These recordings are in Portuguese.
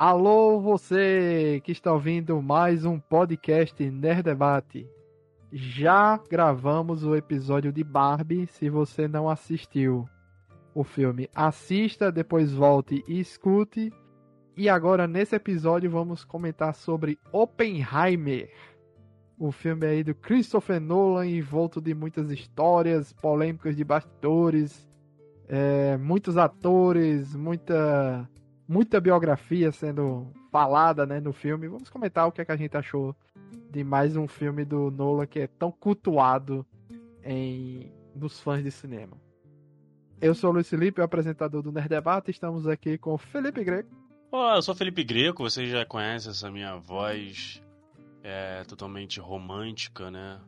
Alô, você que está ouvindo mais um podcast Nerd Debate. Já gravamos o episódio de Barbie. Se você não assistiu o filme, assista, depois volte e escute. E agora, nesse episódio, vamos comentar sobre Oppenheimer. O filme aí do Christopher Nolan, envolto de muitas histórias, polêmicas de bastidores, é, muitos atores, muita muita biografia sendo falada né, no filme. Vamos comentar o que, é que a gente achou de mais um filme do Nolan que é tão cultuado em, nos fãs de cinema. Eu sou o Luiz Felipe, o apresentador do Nerd Debate. Estamos aqui com o Felipe Greco. Olá, eu sou Felipe Greco, você já conhece essa minha voz é, totalmente romântica, né?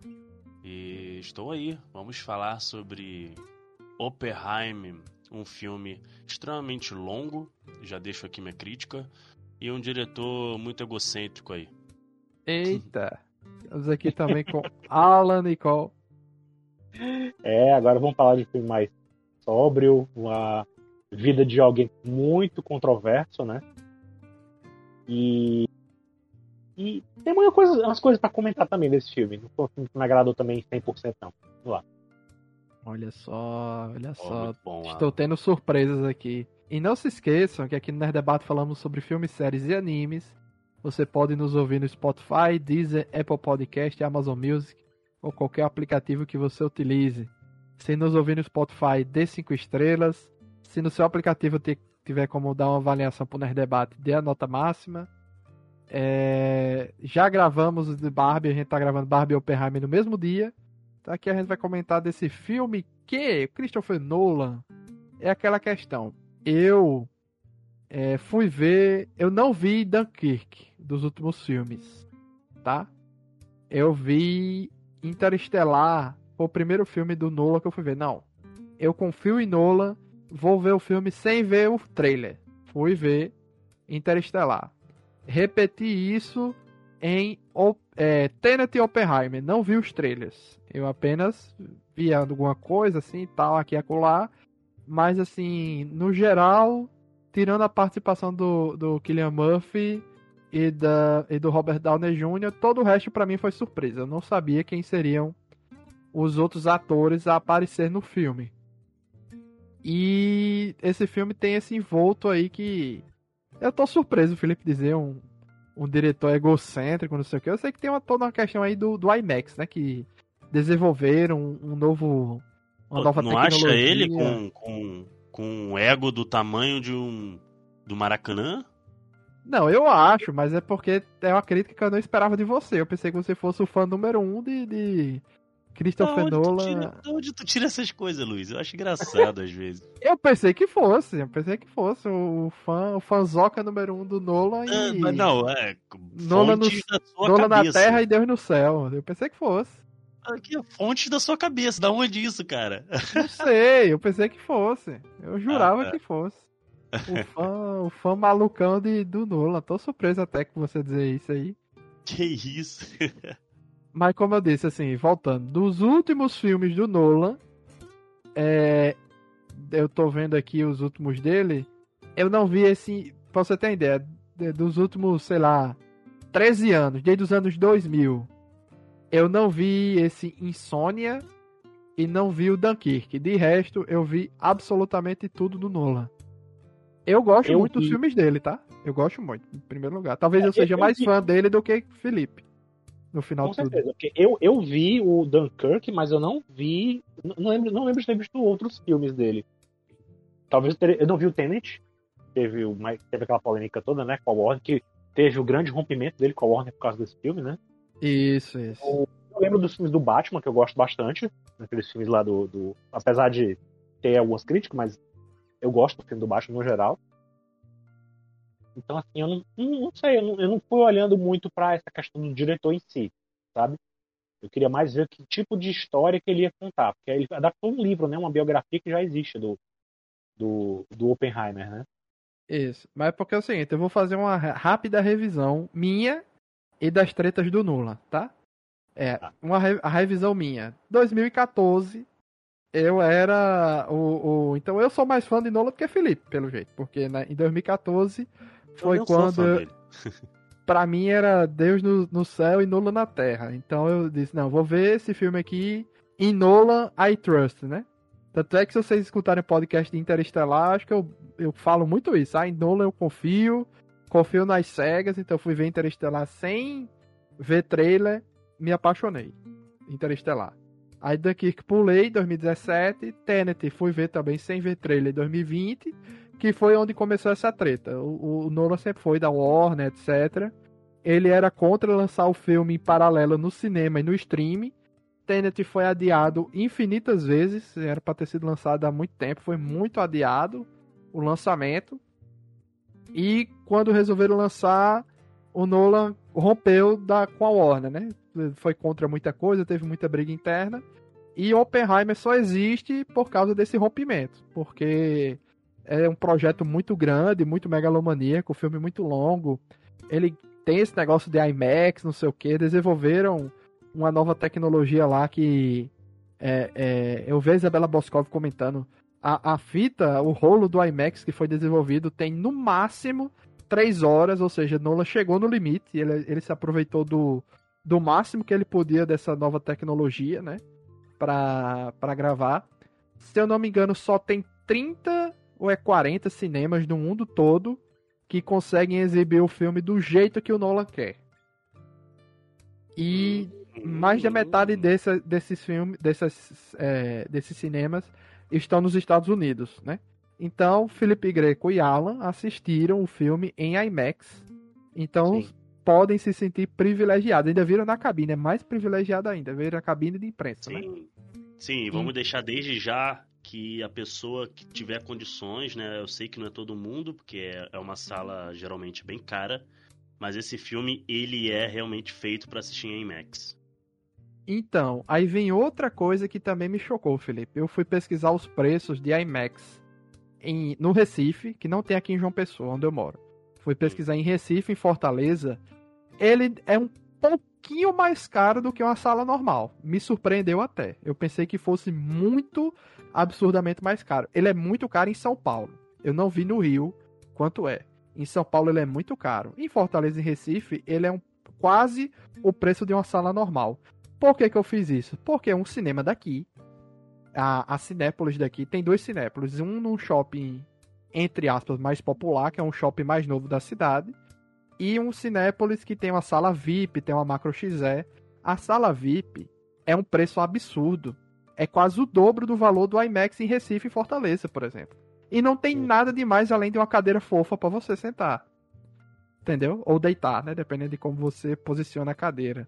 E estou aí, vamos falar sobre Oppenheimer, um filme extremamente longo, já deixo aqui minha crítica, e um diretor muito egocêntrico aí. Eita! Estamos aqui também com Alan Nicole. É, agora vamos falar de um filme mais sóbrio, uma vida de alguém muito controverso, né? E, e tem muitas coisas, umas coisas para comentar também desse filme. Não foi um filme que me agradou também 100% não. Vamos lá. Olha só, olha Oh, só. bom, Estou tendo surpresas aqui. E não se esqueçam que aqui no Nerd Debate falamos sobre filmes, séries e animes. Você pode nos ouvir no Spotify, Deezer, Apple Podcast, Amazon Music ou qualquer aplicativo que você utilize. Se nos ouvir no Spotify, dê 5 estrelas. Se no seu aplicativo tiver como dar uma avaliação para o Nerd Debate, dê a nota máxima. É, Já gravamos o de Barbie, a gente tá gravando Barbie e Oppenheimer no mesmo dia. Aqui a gente vai comentar desse filme que Christopher Nolan é aquela questão. Eu é, fui ver, eu não vi Dunkirk dos últimos filmes, tá? Eu vi Interestelar, foi o primeiro filme do Nolan que eu fui ver. Não, eu confio em Nolan, vou ver o filme sem ver o trailer. Fui ver Interestelar. Repeti isso em O- é, Tenet e Oppenheimer. Não vi os trailers. Eu apenas via alguma coisa assim, tal, aqui e acolá. Mas assim, no geral, tirando a participação do, do Killian Murphy e, da, e do Robert Downey Jr., todo o resto pra mim foi surpresa. Eu não sabia quem seriam os outros atores a aparecer no filme. E esse filme tem esse envolto aí que. Eu tô surpreso, o Felipe dizer um, um diretor egocêntrico, não sei o que. Eu sei que tem uma, toda uma questão aí do, do IMAX, né? Que desenvolveram um, um novo. Uma nova não acha tecnologia. ele com, com, com um ego do tamanho de um do Maracanã? Não, eu acho, mas é porque é uma crítica que eu não esperava de você. Eu pensei que você fosse o fã número um de, de Christopher Da Nolan. tira, da onde tu tira essas coisas, Luiz? Eu acho engraçado às vezes. Eu pensei que fosse, eu pensei que fosse o fã, o fanzoca número um do Nolan Ah, e mas não, é. Nolan no- Nolan na. Terra e Deus no céu. Eu pensei que fosse. Aqui, é fontes da sua cabeça. Da onde isso, cara? Não sei, eu pensei que fosse. Eu jurava Ah, tá. que fosse. O fã, o fã malucão de, do Nolan. Tô surpreso até com você dizer isso aí. Que isso? Mas como eu disse, assim, voltando, dos últimos filmes do Nolan, é, eu tô vendo aqui os últimos dele, eu não vi esse, pra você ter ideia, de- dos últimos, sei lá, 13 anos, desde os anos 2000, eu não vi esse Insônia e não vi o Dunkirk. De resto, eu vi absolutamente tudo do Nolan. Eu gosto Eu muito dos vi. filmes dele, tá? Eu gosto muito, em primeiro lugar. Talvez É, eu seja eu mais vi. fã dele do que Felipe. No final Com de tudo. certeza. Porque eu, eu vi o Dunkirk, mas eu não vi. Não não lembro, não lembro de ter visto outros filmes dele. Talvez eu, teria- eu não vi o Tenet. Teve, o, mais- teve aquela polêmica toda, né? Com a Warner, que teve o grande rompimento dele com a Warner por causa desse filme, né? Isso, isso. Eu lembro dos filmes do Batman, que eu gosto bastante. Aqueles filmes lá do. do- apesar de ter algumas críticas, mas eu gosto do filme do Batman no geral. Então, assim, eu não, não, sei, eu não, eu não fui olhando muito pra essa questão do diretor em si, sabe? Eu queria mais ver que tipo de história que ele ia contar. Porque ele adaptou um livro, né? Uma biografia que já existe do, do, do Oppenheimer, né? Isso. Mas é porque é o seguinte, eu vou fazer uma rápida revisão minha e das tretas do Nolan, tá? É, Tá. uma re- a revisão minha. 2014, eu era o, o- Então eu sou mais fã de Nolan do que Felipe, pelo jeito. Porque né, em 2014 foi quando dele. pra mim era Deus no, no céu e Nolan na terra. Então eu disse, não, vou ver esse filme aqui em Nolan I Trust, né? Tanto é que se vocês escutarem o podcast de Interestelar, acho que eu, eu falo muito isso. Ah, em Nolan eu confio, confio nas cegas, então fui ver Interestelar sem ver trailer, me apaixonei. Interestelar. Aí Dunkirk pulei 2017, Tenet fui ver também sem ver trailer em 2020, que foi onde começou essa treta. O, o Nolan sempre foi da Warner, etc. Ele era contra lançar o filme em paralelo no cinema e no streaming. Tenet foi adiado infinitas vezes, era para ter sido lançado há muito tempo, foi muito adiado o lançamento. E quando resolveram lançar, o Nolan rompeu da, com a Warner, né? Foi contra muita coisa, teve muita briga interna. E Oppenheimer só existe por causa desse rompimento, porque é um projeto muito grande, muito megalomaníaco, um filme muito longo. Ele tem esse negócio de IMAX, não sei o que, desenvolveram uma nova tecnologia lá que é, é, eu vejo a Isabela Boscov comentando. A, a fita, o rolo do IMAX que foi desenvolvido tem no máximo 3 horas, ou seja, Nolan chegou no limite, ele, ele se aproveitou do, do máximo que ele podia dessa nova tecnologia, né? Pra, pra gravar. Se eu não me engano, só tem 30 ou é 40 cinemas no mundo todo que conseguem exibir o filme do jeito que o Nolan quer. E mais da metade dessa, desses filmes, dessas, é, desses cinemas estão nos Estados Unidos, né? Então, Felipe Greco e Alan assistiram o filme em IMAX. Então, Sim. podem se sentir privilegiados. Ainda viram na cabine, é mais privilegiado ainda. Viram a cabine de imprensa, né? Sim, sim e vamos deixar desde já que a pessoa que tiver condições, né? Eu sei que não é todo mundo, porque é, é uma sala geralmente bem cara, mas esse filme ele é realmente feito para assistir em IMAX. Então, aí vem outra coisa que também me chocou, Felipe. Eu fui pesquisar os preços de IMAX em, no Recife, que não tem aqui em João Pessoa, onde eu moro. Fui pesquisar em Recife, em Fortaleza. Ele é um pouquinho mais caro do que uma sala normal. Me surpreendeu até. Eu pensei que fosse muito absurdamente mais caro. Ele é muito caro em São Paulo. Eu não vi no Rio quanto é. Em São Paulo ele é muito caro. Em Fortaleza e Recife, ele é um, quase o preço de uma sala normal. Por que, que eu fiz isso? Porque um cinema daqui, a, a Cinépolis daqui, tem dois Cinépolis. Um num shopping, entre aspas, mais popular, que é um shopping mais novo da cidade. E um Cinépolis que tem uma sala VIP, tem uma Macro XE. A sala VIP é um preço absurdo. É quase o dobro do valor do IMAX em Recife e Fortaleza, por exemplo. E não tem nada demais além de uma cadeira fofa para você sentar. Entendeu? Ou deitar, né? Dependendo de como você posiciona a cadeira.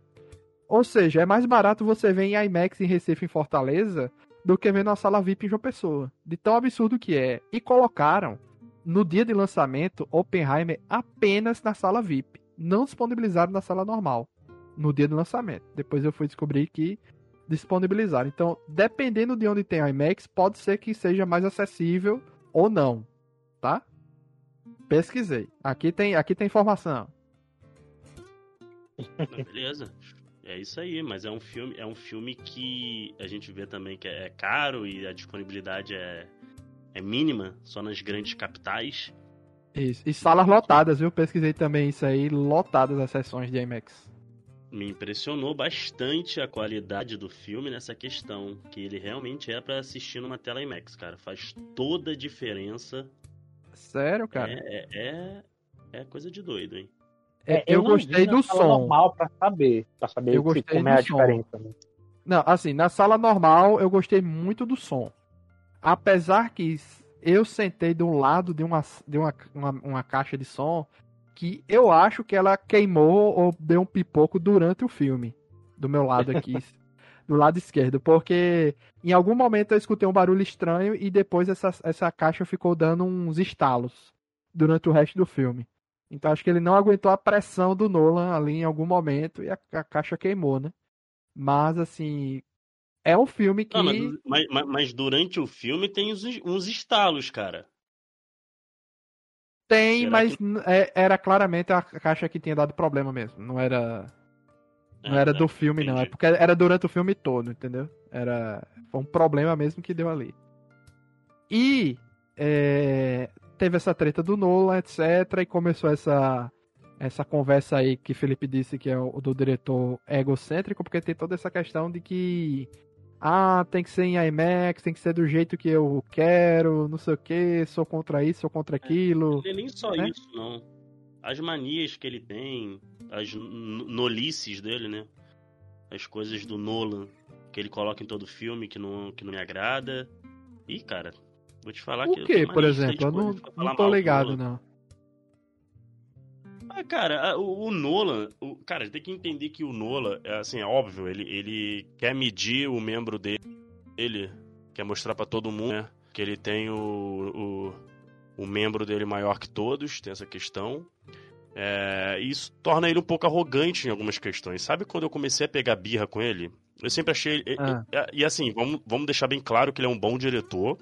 Ou seja, é mais barato você ver em IMAX em Recife em Fortaleza do que ver na sala VIP em João Pessoa. De tão absurdo que é. E colocaram no dia de lançamento Oppenheimer apenas na sala VIP. Não disponibilizaram na sala normal. No dia do lançamento. Depois eu fui descobrir que disponibilizaram. Então, dependendo de onde tem IMAX, pode ser que seja mais acessível ou não. Tá? Pesquisei. Aqui tem, aqui tem informação. Beleza. É isso aí, mas é um filme, é um filme que a gente vê também que é caro e a disponibilidade é, é mínima, só nas grandes capitais. Isso. E salas lotadas, viu? Pesquisei também isso aí, lotadas as sessões de IMAX. Me impressionou bastante a qualidade do filme nessa questão, que ele realmente é pra assistir numa tela IMAX, cara. Faz toda a diferença. Sério, cara? É, é, é, é coisa de doido, hein? É, eu, não gostei do som. normal pra saber, pra saber Eu se- gostei como é a som. diferença. Né? Não, assim, na sala normal eu gostei muito do som. Apesar que eu sentei do lado de uma, de uma, uma, uma caixa de som que eu acho que ela queimou ou deu um pipoco durante o filme. Do meu lado aqui. do lado esquerdo. Porque em algum momento eu escutei um barulho estranho e depois essa, essa caixa ficou dando uns estalos durante o resto do filme. Então acho que ele não aguentou a pressão do Nolan ali em algum momento e a, a caixa queimou, né? Mas assim, é um filme que Não, mas, mas- mas- mas durante o filme tem uns, uns estalos, cara. Tem, será mas n- é- era claramente a caixa que tinha dado problema mesmo. Não era, não É, era é, do filme, não. É entendi. porque era durante o filme todo, entendeu? Era foi um problema mesmo que deu ali. E é, teve essa treta do Nolan, etc. E começou essa, essa conversa aí que Felipe disse que é o do diretor egocêntrico, porque tem toda essa questão de que. Ah, tem que ser em IMAX, tem que ser do jeito que eu quero, não sei o que, sou contra isso, sou contra aquilo. Não é nem só né? isso, não. As manias que ele tem, as nolices dele, né? As coisas do Nolan que ele coloca em todo filme que não, que não me agrada. Ih, cara, vou te falar o que. O que, por exemplo? Eu não, não tô ligado, não. Ah, cara, o, o Nolan, o, cara, tem que entender que o Nolan, é assim, é óbvio, ele, ele quer medir o membro dele, ele quer mostrar para todo mundo, né, que ele tem o, o, o membro dele maior que todos, tem essa questão. É, isso torna ele um pouco arrogante em algumas questões. Sabe quando eu comecei a pegar birra com ele? Eu sempre achei. Ah. E, e, assim, vamos, vamos deixar bem claro que ele é um bom diretor.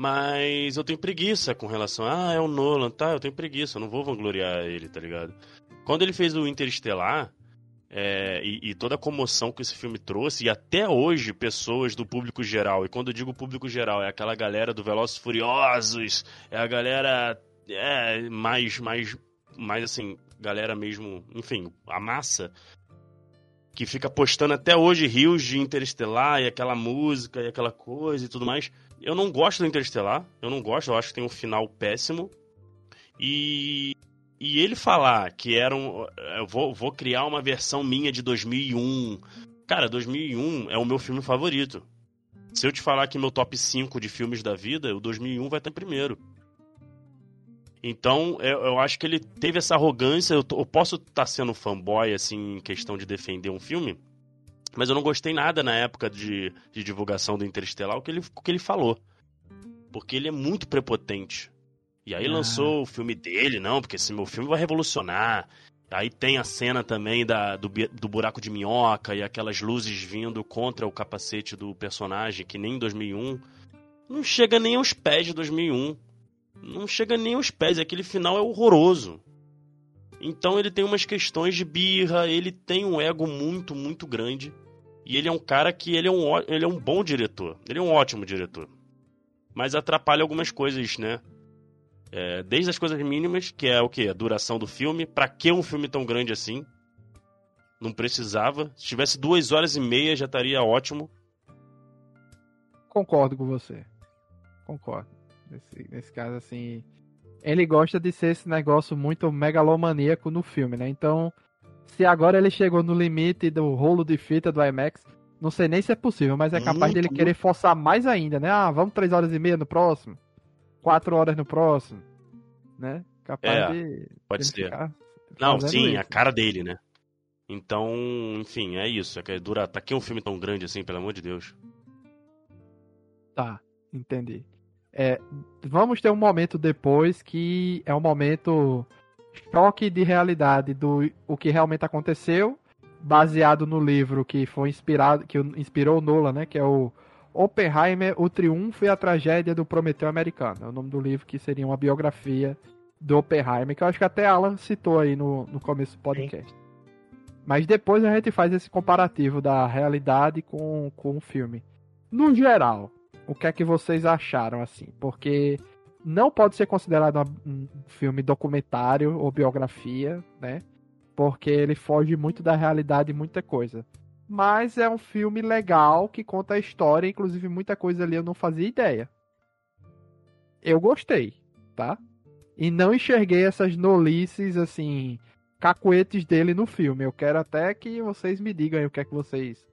Mas eu tenho preguiça com relação a. Ah, é o Nolan, tá? Eu tenho preguiça, eu não vou vangloriar ele, tá ligado? Quando ele fez o Interestelar. É, e, e, toda a comoção que esse filme trouxe, e até hoje pessoas do público geral, e quando eu digo público geral, é aquela galera do Velozes Furiosos, é a galera é, mais, mais, mais assim, galera mesmo, enfim, a massa que fica postando até hoje rios de Interestelar e aquela música e aquela coisa e tudo mais. Eu não gosto do Interestelar, eu não gosto, eu acho que tem um final péssimo. E, e ele falar que era um. Eu vou, vou criar uma versão minha de 2001. Cara, 2001 é o meu filme favorito. Se eu te falar que meu top 5 de filmes da vida, o 2001 vai estar primeiro. Então, eu, eu, acho que ele teve essa arrogância. Eu, eu posso estar tá sendo fanboy, assim, em questão de defender um filme, mas eu não gostei nada na época de, de divulgação do Interestelar o que, ele, o que ele falou. Porque ele é muito prepotente. E aí ah. lançou o filme dele, não, porque esse meu filme vai revolucionar. Aí tem a cena também da, do, do buraco de minhoca e aquelas luzes vindo contra o capacete do personagem, que nem em 2001. Não chega nem aos pés de 2001 não chega nem aos pés. Aquele final é horroroso. Então ele tem umas questões de birra, ele tem um ego muito, muito grande. E ele é um cara que ele é um, ele é um bom diretor. Ele é um ótimo diretor. Mas atrapalha algumas coisas, né? É, desde as coisas mínimas, que é o que? A duração do filme. Pra que um filme tão grande assim? Não precisava. Se tivesse duas horas e meia já estaria ótimo. Concordo com você. Concordo. Nesse, nesse caso, assim. Ele gosta de ser esse negócio muito megalomaníaco no filme, né? Então, se agora ele chegou no limite do rolo de fita do IMAX, não sei nem se é possível, mas é capaz muito, dele querer forçar mais ainda, né? Ah, vamos três horas e meia no próximo, quatro horas no próximo, né? Capaz é, de. Pode ser. Não, sim, isso. a cara dele, né? Então, enfim, é isso. É que dura. Tá aqui um filme tão grande assim, pelo amor de Deus. Tá, entendi. É, vamos ter um momento depois que é um momento choque de realidade do o que realmente aconteceu, baseado no livro que foi inspirado, que inspirou Nolan, né, que é o Oppenheimer, o triunfo e a tragédia do Prometeu americano. É o nome do livro que seria uma biografia do Oppenheimer, que eu acho que até Alan citou aí no, no começo do podcast. Sim. Mas depois a gente faz esse comparativo da realidade com, com o filme. No geral, o que é que vocês acharam, assim? Porque não pode ser considerado um filme documentário ou biografia, né? Porque ele foge muito da realidade e muita coisa. Mas é um filme legal que conta a história, inclusive muita coisa ali eu não fazia ideia. Eu gostei, tá? E não enxerguei essas nolices, assim, cacuetes dele no filme. Eu quero até que vocês me digam aí o que é que vocês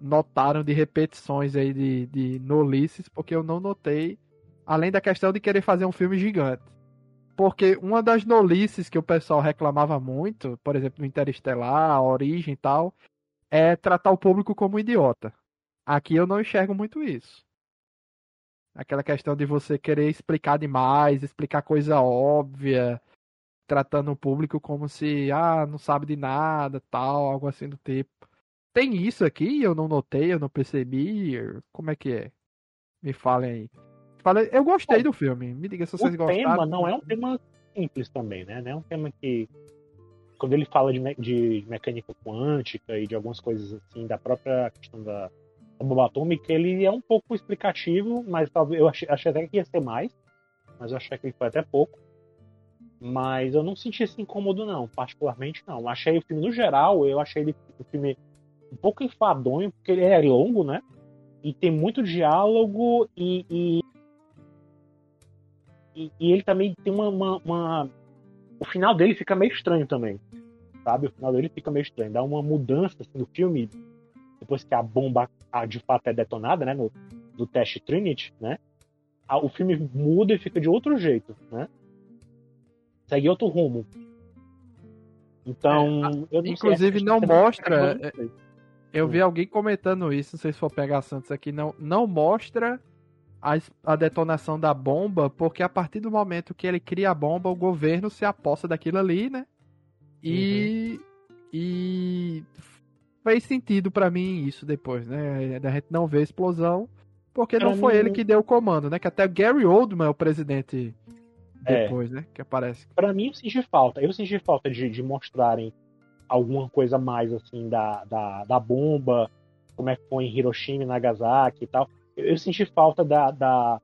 notaram de repetições aí de, de nolices, porque eu não notei, além da questão de querer fazer um filme gigante. Porque uma das nolices que o pessoal reclamava muito, por exemplo, no Interestelar, a Origem e tal, é tratar o público como idiota. Aqui eu não enxergo muito isso. Aquela questão de você querer explicar demais, explicar coisa óbvia, tratando o público como se, ah, não sabe de nada, tal, algo assim do tipo tem isso aqui? Eu não notei, eu não percebi. Como é que é? Me falem aí. Fala, eu gostei Bom, do filme. Me diga se vocês o gostaram. O tema não é um tema simples também, né? Não é um tema que quando ele fala de, me de mecânica quântica e de algumas coisas assim, da própria questão da, da bomba atômica, ele é um pouco explicativo, mas talvez eu achei, achei até que ia ser mais. mas eu achei que ele foi até pouco. Mas eu não senti esse incômodo, não, particularmente não. Achei o filme, no geral, eu achei ele o filme um pouco enfadonho, porque ele é longo, né? E tem muito diálogo e. e, e, e ele também tem uma, uma, uma, O final dele fica meio estranho também. Sabe? O final dele fica meio estranho. Dá uma mudança assim, no filme, depois que a bomba de fato é detonada, né? No, no teste Trinity, né? O filme muda e fica de outro jeito, né? segue outro rumo. Então, é, eu não inclusive sei, não mostra. É, eu vi alguém comentando isso, não sei se for pegar Santos aqui, não, não mostra a, a detonação da bomba, porque a partir do momento que ele cria a bomba, o governo se aposta daquilo ali, né? E. Uhum. E. Fez sentido para mim isso depois, né? A gente não vê a explosão, porque não foi ele que deu o comando, né? Que até Gary Oldman é o presidente é. depois, é. né? Que aparece. Para mim, eu senti falta. Eu senti falta de, de mostrarem alguma coisa mais, assim, da, da, da bomba, como é que foi em Hiroshima e Nagasaki e tal. Eu, eu senti falta da, da,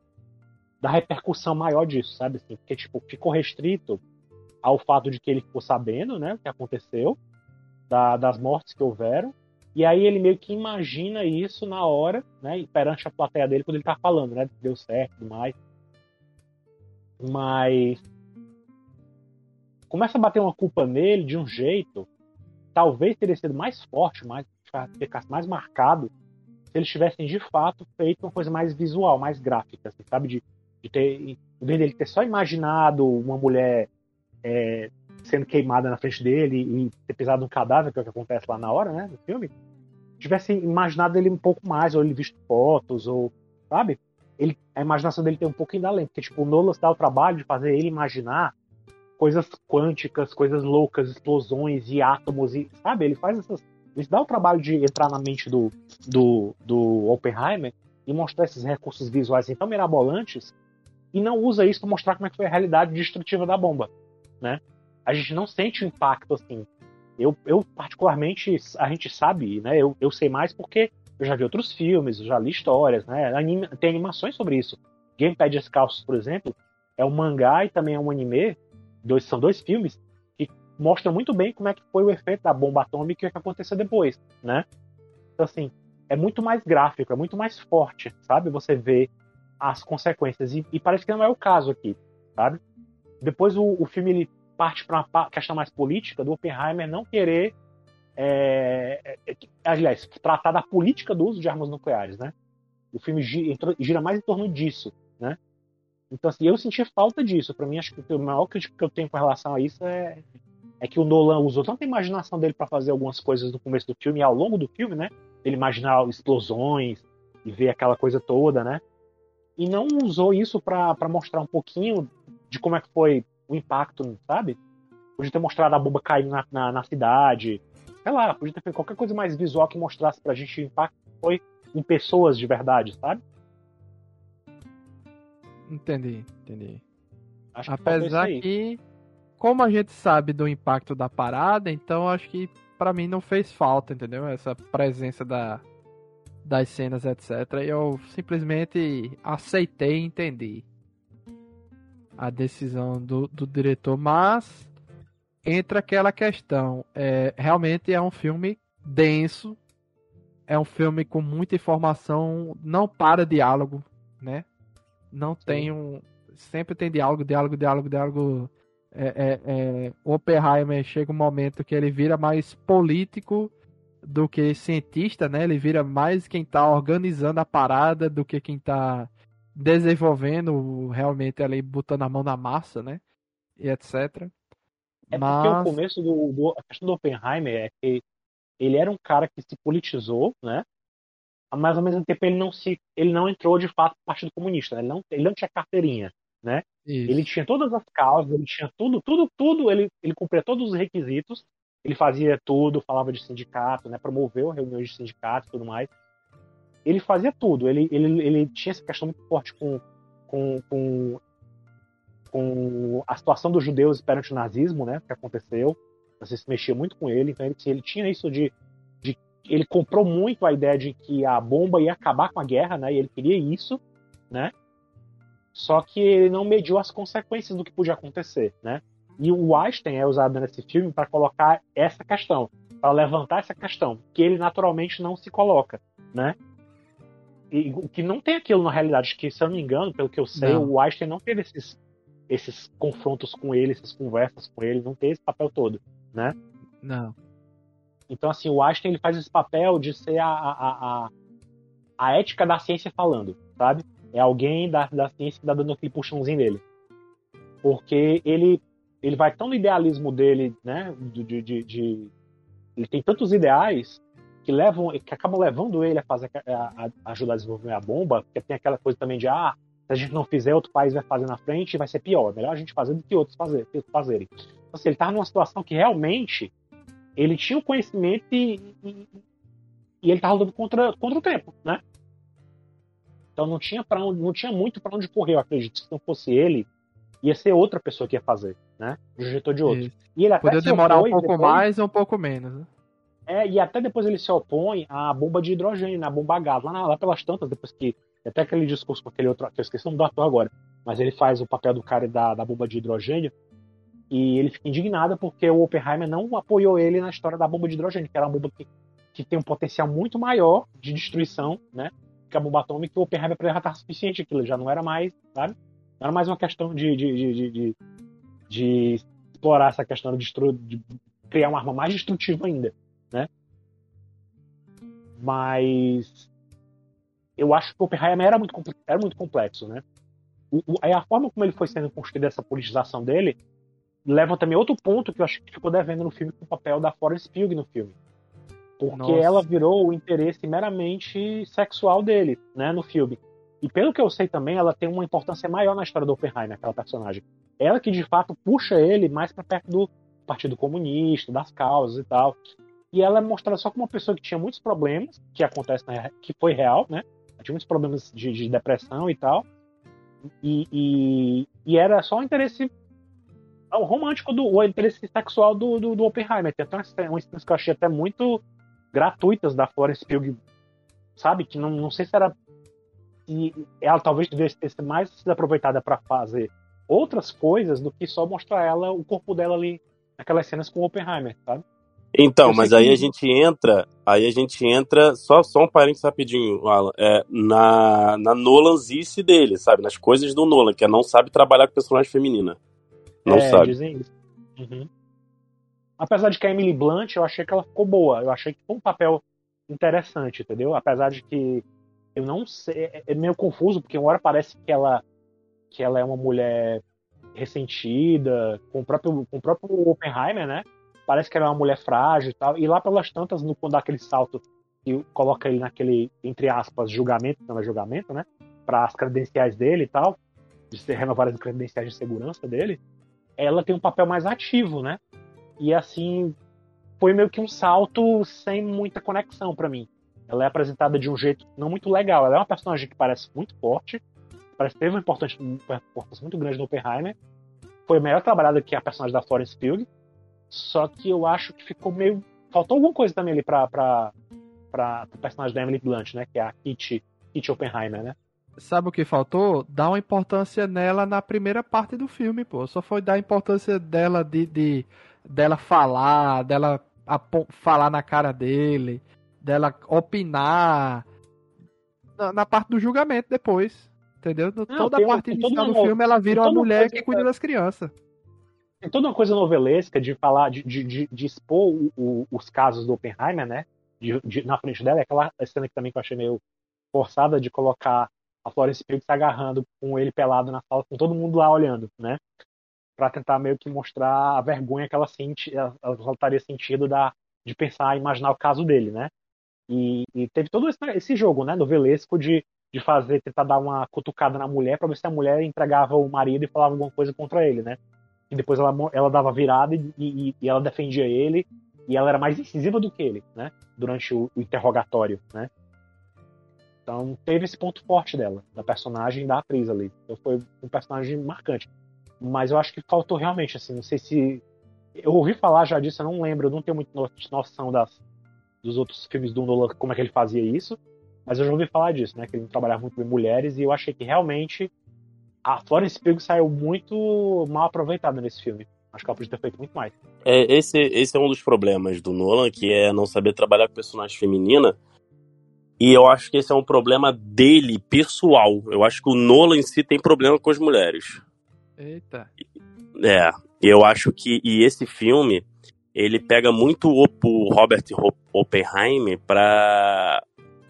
da, repercussão maior disso, sabe? Assim, porque, tipo, ficou restrito ao fato de que ele ficou sabendo, né? O que aconteceu, da, das mortes que houveram. E aí ele meio que imagina isso na hora, né? Perante a plateia dele quando ele tá falando, né? Deu certo e tudo mais. Mas começa a bater uma culpa nele de um jeito, talvez teria sido mais forte, mais ficasse mais marcado se eles tivessem de fato feito uma coisa mais visual, mais gráfica, assim, sabe? De, de ter, em vez dele ter só imaginado uma mulher é, sendo queimada na frente dele e ter pisado num cadáver, que é o que acontece lá na hora, né, no filme, tivesse imaginado ele um pouco mais, ou ele visto fotos, ou, sabe? ele, a imaginação dele tem um pouquinho além, porque tipo, o Nolan dá o trabalho de fazer ele imaginar coisas quânticas, coisas loucas, explosões e átomos, e sabe? Ele faz essas. Ele dá o trabalho de entrar na mente do, do, do Oppenheimer e mostrar esses recursos visuais tão mirabolantes e não usa isso para mostrar como é que foi a realidade destrutiva da bomba, né? A gente não sente o impacto assim. Eu, eu particularmente, a gente sabe, né? Eu, eu sei mais porque eu já vi outros filmes, já li histórias, né? tem animações sobre isso. Gamepad Descalços, por exemplo, é um mangá e também é um anime. Dois, são dois filmes que mostram muito bem como é que foi o efeito da bomba atômica e o que aconteceu depois, né? Então, assim, é muito mais gráfico, é muito mais forte, sabe? Você vê as consequências. E, e parece que não é o caso aqui, sabe? Depois o, o filme ele parte para uma questão mais política do Oppenheimer não querer é, é, aliás, tratar da política do uso de armas nucleares, né? O filme gira, gira mais em torno disso, né? Então, assim, eu senti falta disso. Para mim, acho que o maior crítico que eu tenho com relação a isso é, é que o Nolan usou tanta imaginação dele para fazer algumas coisas no começo do filme e ao longo do filme, né? Ele imaginar explosões e ver aquela coisa toda, né? E não usou isso para mostrar um pouquinho de como é que foi o impacto, sabe? Podia ter mostrado a bomba caindo na, na, na cidade, sei lá, podia ter feito qualquer coisa mais visual que mostrasse pra gente o impacto que foi em pessoas de verdade, sabe? Entendi, entendi. Acho Apesar que, que, como a gente sabe do impacto da parada, então acho que para mim não fez falta, entendeu? Essa presença da, das cenas, etc. Eu simplesmente aceitei e entendi a decisão do, do diretor, mas entra aquela questão. É, realmente é um filme denso, é um filme com muita informação, não para diálogo, né? Não tem um. Sempre tem diálogo, diálogo, diálogo, diálogo. É, é, é, o Oppenheimer chega um momento que ele vira mais político do que cientista, né? Ele vira mais quem tá organizando a parada do que quem tá desenvolvendo realmente ali, botando a mão na massa, né? E etc. É Mas... porque o começo do, do. A questão do Oppenheimer é que ele era um cara que se politizou, né? Mas ao mesmo tempo ele não se. ele não entrou de fato no Partido Comunista, né? ele, não, ele não tinha carteirinha. Né? Isso. Ele tinha todas as causas, ele tinha tudo, tudo, tudo, ele, ele cumpria todos os requisitos, ele fazia tudo, falava de sindicato, né? promoveu reuniões de sindicato e tudo mais. Ele fazia tudo, ele, ele, ele tinha essa questão muito forte com, com, com com a situação dos judeus perante o nazismo, né, que aconteceu. Você se mexia muito com ele, então ele, ele tinha isso de, ele comprou muito a ideia de que a bomba ia acabar com a guerra, né, e ele queria isso, né. Só que ele não mediu as consequências do que podia acontecer, né? E o Einstein é usado nesse filme para colocar essa questão, para levantar essa questão, que ele naturalmente não se coloca, né? E que não tem aquilo na realidade, que se eu não me engano, pelo que eu sei, não. o Einstein não teve esses, esses confrontos com ele, essas conversas com ele, não tem esse papel todo, né? Não. Então, assim, o Einstein ele faz esse papel de ser a, a, a, a ética da ciência falando, sabe? É alguém da, da ciência que tá dando aquele puxãozinho nele. Porque ele ele vai tão no idealismo dele, né? De, de, de, ele tem tantos ideais que levam, que acabam levando ele a fazer, a, a ajudar a desenvolver a bomba, porque tem aquela coisa também de ah, se a gente não fizer, outro país vai fazer na frente e vai ser pior. Melhor a gente fazer do que outros fazer, fazerem. Então, assim, ele estava numa situação que realmente ele tinha o conhecimento e, e, e ele estava lutando contra, contra o tempo, né? Então não tinha para não tinha muito para onde correr, eu acredito. Se não fosse ele, ia ser outra pessoa que ia fazer, né? De um jeito ou de outro. E ele até demorar um pouco depois, mais ou um pouco menos, né? É, e até depois ele se opõe à bomba de hidrogênio, na bomba a gás, lá, na, lá pelas tantas, depois que. Até aquele discurso com aquele outro, que eu esqueci o nome do ator agora, mas ele faz o papel do cara da, da bomba de hidrogênio, e ele fica indignado porque o Oppenheimer não apoiou ele na história da bomba de hidrogênio, que era uma bomba que, que tem um potencial muito maior de destruição, né? Que a bomba atômica, o Oppenheimer já estava suficiente aquilo, já não era mais, sabe? Não era mais uma questão de, de, de, de, de explorar essa questão de, de criar uma arma mais destrutiva ainda, né? Mas eu acho que o Oppenheimer era muito, era muito complexo, né? O, o, a forma como ele foi sendo construída essa politização dele leva também outro ponto que eu acho que ficou devendo no filme com o papel da Florence Pugh no filme. Porque Nossa. ela virou o interesse meramente sexual dele, né, no filme. E pelo que eu sei também, ela tem uma importância maior na história do Oppenheimer, aquela personagem. Ela que de fato puxa ele mais para perto do Partido Comunista, das causas e tal. E ela é mostrada só como uma pessoa que tinha muitos problemas, que acontece, na, que foi real, né? Tinha muitos problemas de, de depressão e tal. E, e, e, era só o interesse o romântico do o interesse sexual do, do, do Oppenheimer. Tem até umas cenas que eu achei até muito gratuitas da Florence Pugh, sabe? Que não, não sei se era e ela talvez devesse ter sido mais aproveitada para fazer outras coisas do que só mostrar ela, o corpo dela ali naquelas cenas com o Oppenheimer, sabe? Então, mas aí que... a gente entra, aí a gente entra, só, só um parênteses rapidinho, Alan, é, na, na Nolanzice dele, sabe? Nas coisas do Nolan, que é não sabe trabalhar com personagem feminina. Não é, sabe. Dizem isso. Uhum. Apesar de que a Emily Blunt, eu achei que ela ficou boa. Eu achei que foi um papel interessante, entendeu? Apesar de que eu não sei, é, é meio confuso, porque uma hora parece que ela, que ela é uma mulher ressentida, com o próprio, com o próprio Oppenheimer, né? Parece que ela é uma mulher frágil e tal. E lá pelas tantas, no, quando dá aquele salto e coloca ele naquele, entre aspas, julgamento, não é julgamento, né? Para as credenciais dele e tal, de renovar as credenciais de segurança dele, ela tem um papel mais ativo, né? E assim, foi meio que um salto sem muita conexão para mim. Ela é apresentada de um jeito não muito legal. Ela é uma personagem que parece muito forte, parece que teve uma importância, muito grande no Oppenheimer. Foi melhor trabalhada que a personagem da Florence Pugh. Só que eu acho que ficou meio. Faltou alguma coisa também ali pra, pra, pra, personagem da Emily Blunt, né? Que é a Kitty, Kitty Oppenheimer, né? Sabe o que faltou? Dar uma importância nela na primeira parte do filme, pô. Só foi dar a importância dela de, de dela falar, dela falar na cara dele, dela opinar na, na parte do julgamento depois. Entendeu? Não, toda a parte inicial do filme ela vira uma mulher que cuida das crianças. Tem toda uma coisa novelesca de falar, de, de, de expor o, o, os casos do Oppenheimer, né? De, na frente dela, é aquela cena que também que eu achei meio forçada de colocar a Florence Pugh se agarrando com ele pelado na sala, com todo mundo lá olhando, né? Para tentar meio que mostrar a vergonha que ela sente, ela, ela estaria sentindo da, de pensar, imaginar o caso dele, né? E, e teve todo esse, esse, jogo, né, novelesco de, de fazer, tentar dar uma cutucada na mulher para ver se a mulher entregava o marido e falava alguma coisa contra ele, né? E depois ela, ela dava virada e, e, e ela defendia ele e ela era mais incisiva do que ele, né? Durante o, o, interrogatório, né? Então teve esse ponto forte dela, da personagem da atriz ali. Então foi um personagem marcante. Mas eu acho que faltou realmente, assim, não sei se. Eu ouvi falar já disso, eu não lembro, eu não tenho muita noção das, dos outros filmes do Nolan, como é que ele fazia isso. Mas eu já ouvi falar disso, né? Que ele trabalhava muito com mulheres, e eu achei que realmente a Florence Pugh saiu muito mal aproveitada nesse filme. Acho que ela podia ter feito muito mais. É, esse, esse é um dos problemas do Nolan, que é não saber trabalhar com personagem feminina. E eu acho que esse é um problema dele, pessoal. Eu acho que o Nolan em si tem problema com as mulheres. Eita. É, eu acho que. E esse filme, ele pega muito o, o Robert Oppenheimer pra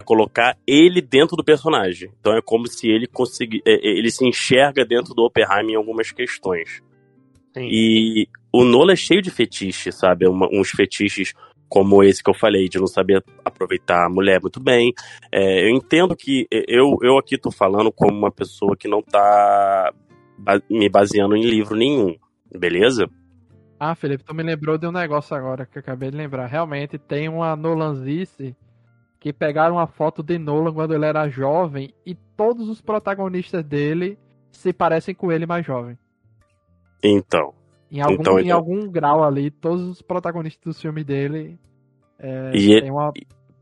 colocar ele dentro do personagem. Então é como se ele conseguir, é, é, ele se enxerga dentro do Oppenheimer em algumas questões. Sim. E o Nolan é cheio de fetiches, sabe? Uma, uns fetiches como esse que eu falei, de não saber aproveitar a mulher muito bem. É, eu entendo que eu, eu aqui tô falando como uma pessoa que não tá me baseando em livro nenhum, beleza? Ah, Felipe, tu me lembrou de um negócio agora que eu acabei de lembrar. Realmente tem uma Nolanzice que pegaram uma foto de Nolan quando ele era jovem e todos os protagonistas dele se parecem com ele mais jovem. Então. Em algum, então, em então. algum grau ali, todos os protagonistas dos filmes dele é, e tem uma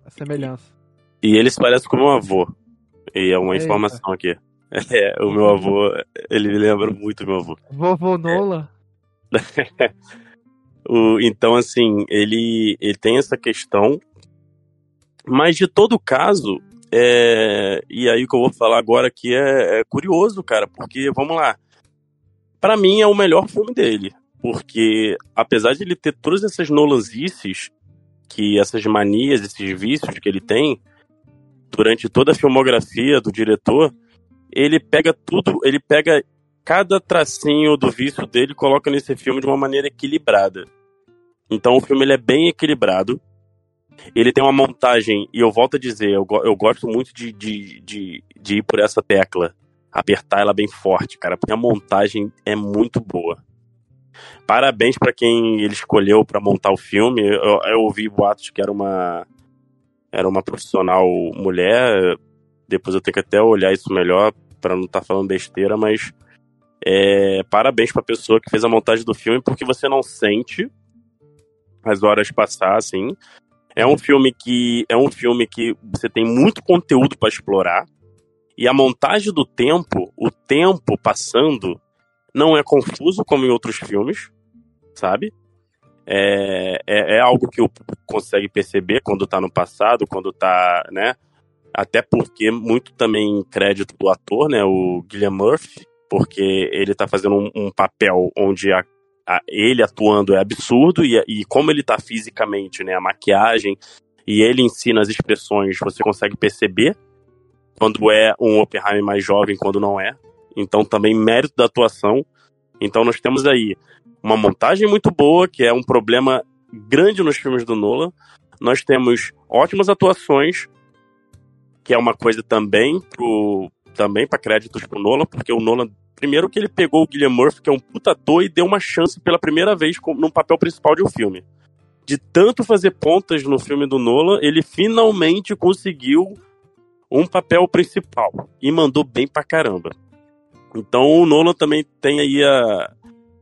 semelhança. E ele se parece com o meu avô. E é uma Eita. informação aqui. É, o meu avô, ele me lembra muito do meu avô. Vovô Nola? É. o, então, assim, ele, ele tem essa questão. Mas de todo caso, é, e aí o que eu vou falar agora aqui é, é curioso, cara, porque, vamos lá, para mim é o melhor filme dele. Porque, apesar de ele ter todas essas nolanzices, que essas manias, esses vícios que ele tem, durante toda a filmografia do diretor, ele pega tudo, ele pega cada tracinho do vício dele coloca nesse filme de uma maneira equilibrada. Então o filme ele é bem equilibrado. Ele tem uma montagem, e eu volto a dizer, eu, eu gosto muito de, de, de, de ir por essa tecla apertar ela bem forte, cara, porque a montagem é muito boa. Parabéns para quem ele escolheu para montar o filme. Eu, eu ouvi boatos que era uma era uma profissional mulher. Depois eu tenho que até olhar isso melhor para não estar tá falando besteira, mas é, parabéns para a pessoa que fez a montagem do filme, porque você não sente as horas passar, assim. É um filme que é um filme que você tem muito conteúdo para explorar. E a montagem do tempo, o tempo passando, não é confuso como em outros filmes, sabe? É, é, é algo que público consegue perceber quando tá no passado, quando tá, né? Até porque muito também crédito do ator, né? O Guilherme Murphy, porque ele tá fazendo um, um papel onde a, a, ele atuando é absurdo e, e como ele tá fisicamente, né? A maquiagem e ele ensina as expressões, você consegue perceber quando é um Oppenheimer mais jovem, quando não é. Então também mérito da atuação. Então nós temos aí uma montagem muito boa, que é um problema grande nos filmes do Nolan. Nós temos ótimas atuações, que é uma coisa também pro também para créditos pro Nolan, porque o Nolan primeiro que ele pegou o Guilherme Murphy, que é um puta ator, e deu uma chance pela primeira vez num papel principal de um filme. De tanto fazer pontas no filme do Nolan, ele finalmente conseguiu um papel principal e mandou bem pra caramba. Então o Nolan também tem aí a,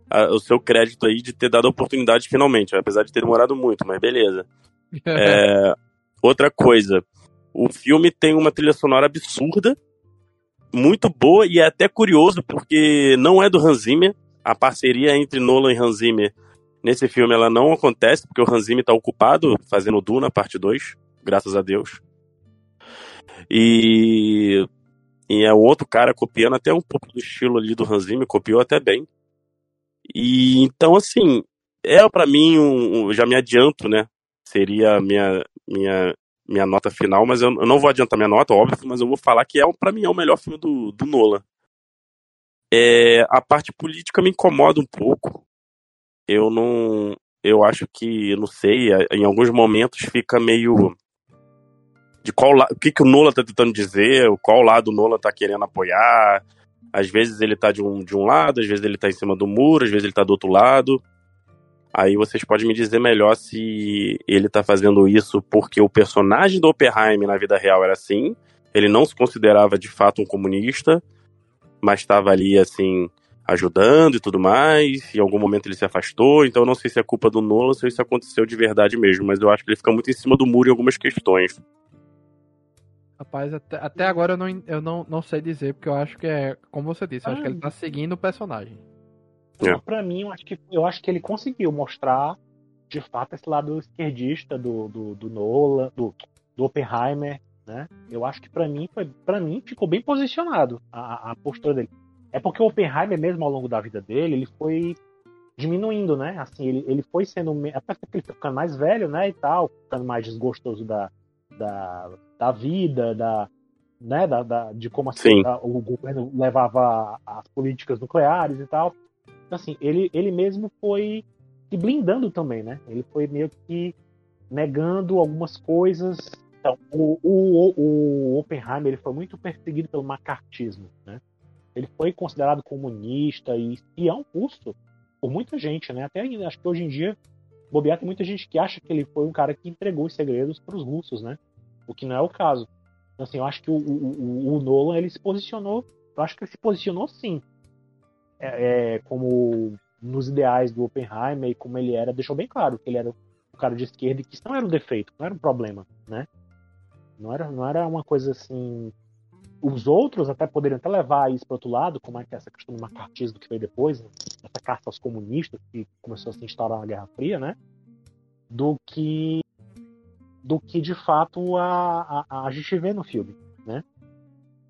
a, o seu crédito aí de ter dado a oportunidade finalmente, apesar de ter demorado muito, mas beleza. é, outra coisa, o filme tem uma trilha sonora absurda, muito boa e é até curioso porque não é do Hans Zimmer, a parceria entre Nolan e Hans Zimmer nesse filme ela não acontece porque o Hans Zimmer está ocupado fazendo Duna parte 2, graças a Deus. E, e é outro cara copiando até um pouco do estilo ali do Hans Zimmer, copiou até bem. E então, assim, é para mim, um, um, já me adianto, né? Seria minha, minha, minha nota final, mas eu, eu, não vou adiantar minha nota, óbvio, mas eu vou falar que é, para mim, é o melhor filme do, do. É, a parte política me incomoda um pouco. Eu não. Eu acho que, não sei, em alguns momentos fica meio de qual o que, que o Nola tá tentando dizer, qual lado o Nola tá querendo apoiar. Às vezes ele tá de um, de um lado, às vezes ele tá em cima do muro, às vezes ele tá do outro lado. Aí vocês podem me dizer melhor se ele tá fazendo isso porque o personagem do Oppenheimer na vida real era assim, ele não se considerava de fato um comunista, mas estava ali assim ajudando e tudo mais. Em algum momento ele se afastou, então eu não sei se é culpa do Nolan se isso aconteceu de verdade mesmo, mas eu acho que ele fica muito em cima do muro em algumas questões. Rapaz, até, até agora eu, não, eu não, não sei dizer, porque eu acho que é, como você disse, eu acho que ele tá seguindo o personagem. É. Pra mim, eu acho, que, eu acho que ele conseguiu mostrar, de fato, esse lado esquerdista do, do, do Nolan, do, do Oppenheimer, né? Eu acho que pra mim, foi, pra mim ficou bem posicionado a, a postura dele. É porque o Oppenheimer, mesmo ao longo da vida dele, ele foi diminuindo, né? Assim, ele, ele foi sendo. Até porque ele foi ficando mais velho, né? E tal, ficando mais desgostoso da, da, da vida, da, né? Da, da de como assim, a, o governo levava as políticas nucleares e tal. Então, assim, ele, ele mesmo foi se blindando também, né? Ele foi meio que negando algumas coisas. Então, o, o, o Oppenheimer ele foi muito perseguido pelo macartismo, né? Ele foi considerado comunista e espião russo por muita gente, né? Até acho que hoje em dia, bobear tem muita gente que acha que ele foi um cara que entregou os segredos para os russos, né? O que não é o caso. Então, assim, eu acho que o, o, o Nolan ele se posicionou, eu acho que ele se posicionou sim é, é, como nos ideais do Oppenheimer e como ele era, deixou bem claro que ele era um cara de esquerda e que isso não era um defeito, não era um problema, né? Não era, não era uma coisa assim. Os outros até poderiam até levar isso para outro lado, como é que é essa questão do macartismo que veio depois, né? essa caça aos comunistas que começou a se instaurar na Guerra Fria, né? Do que do que de fato a, a, a gente vê no filme, né?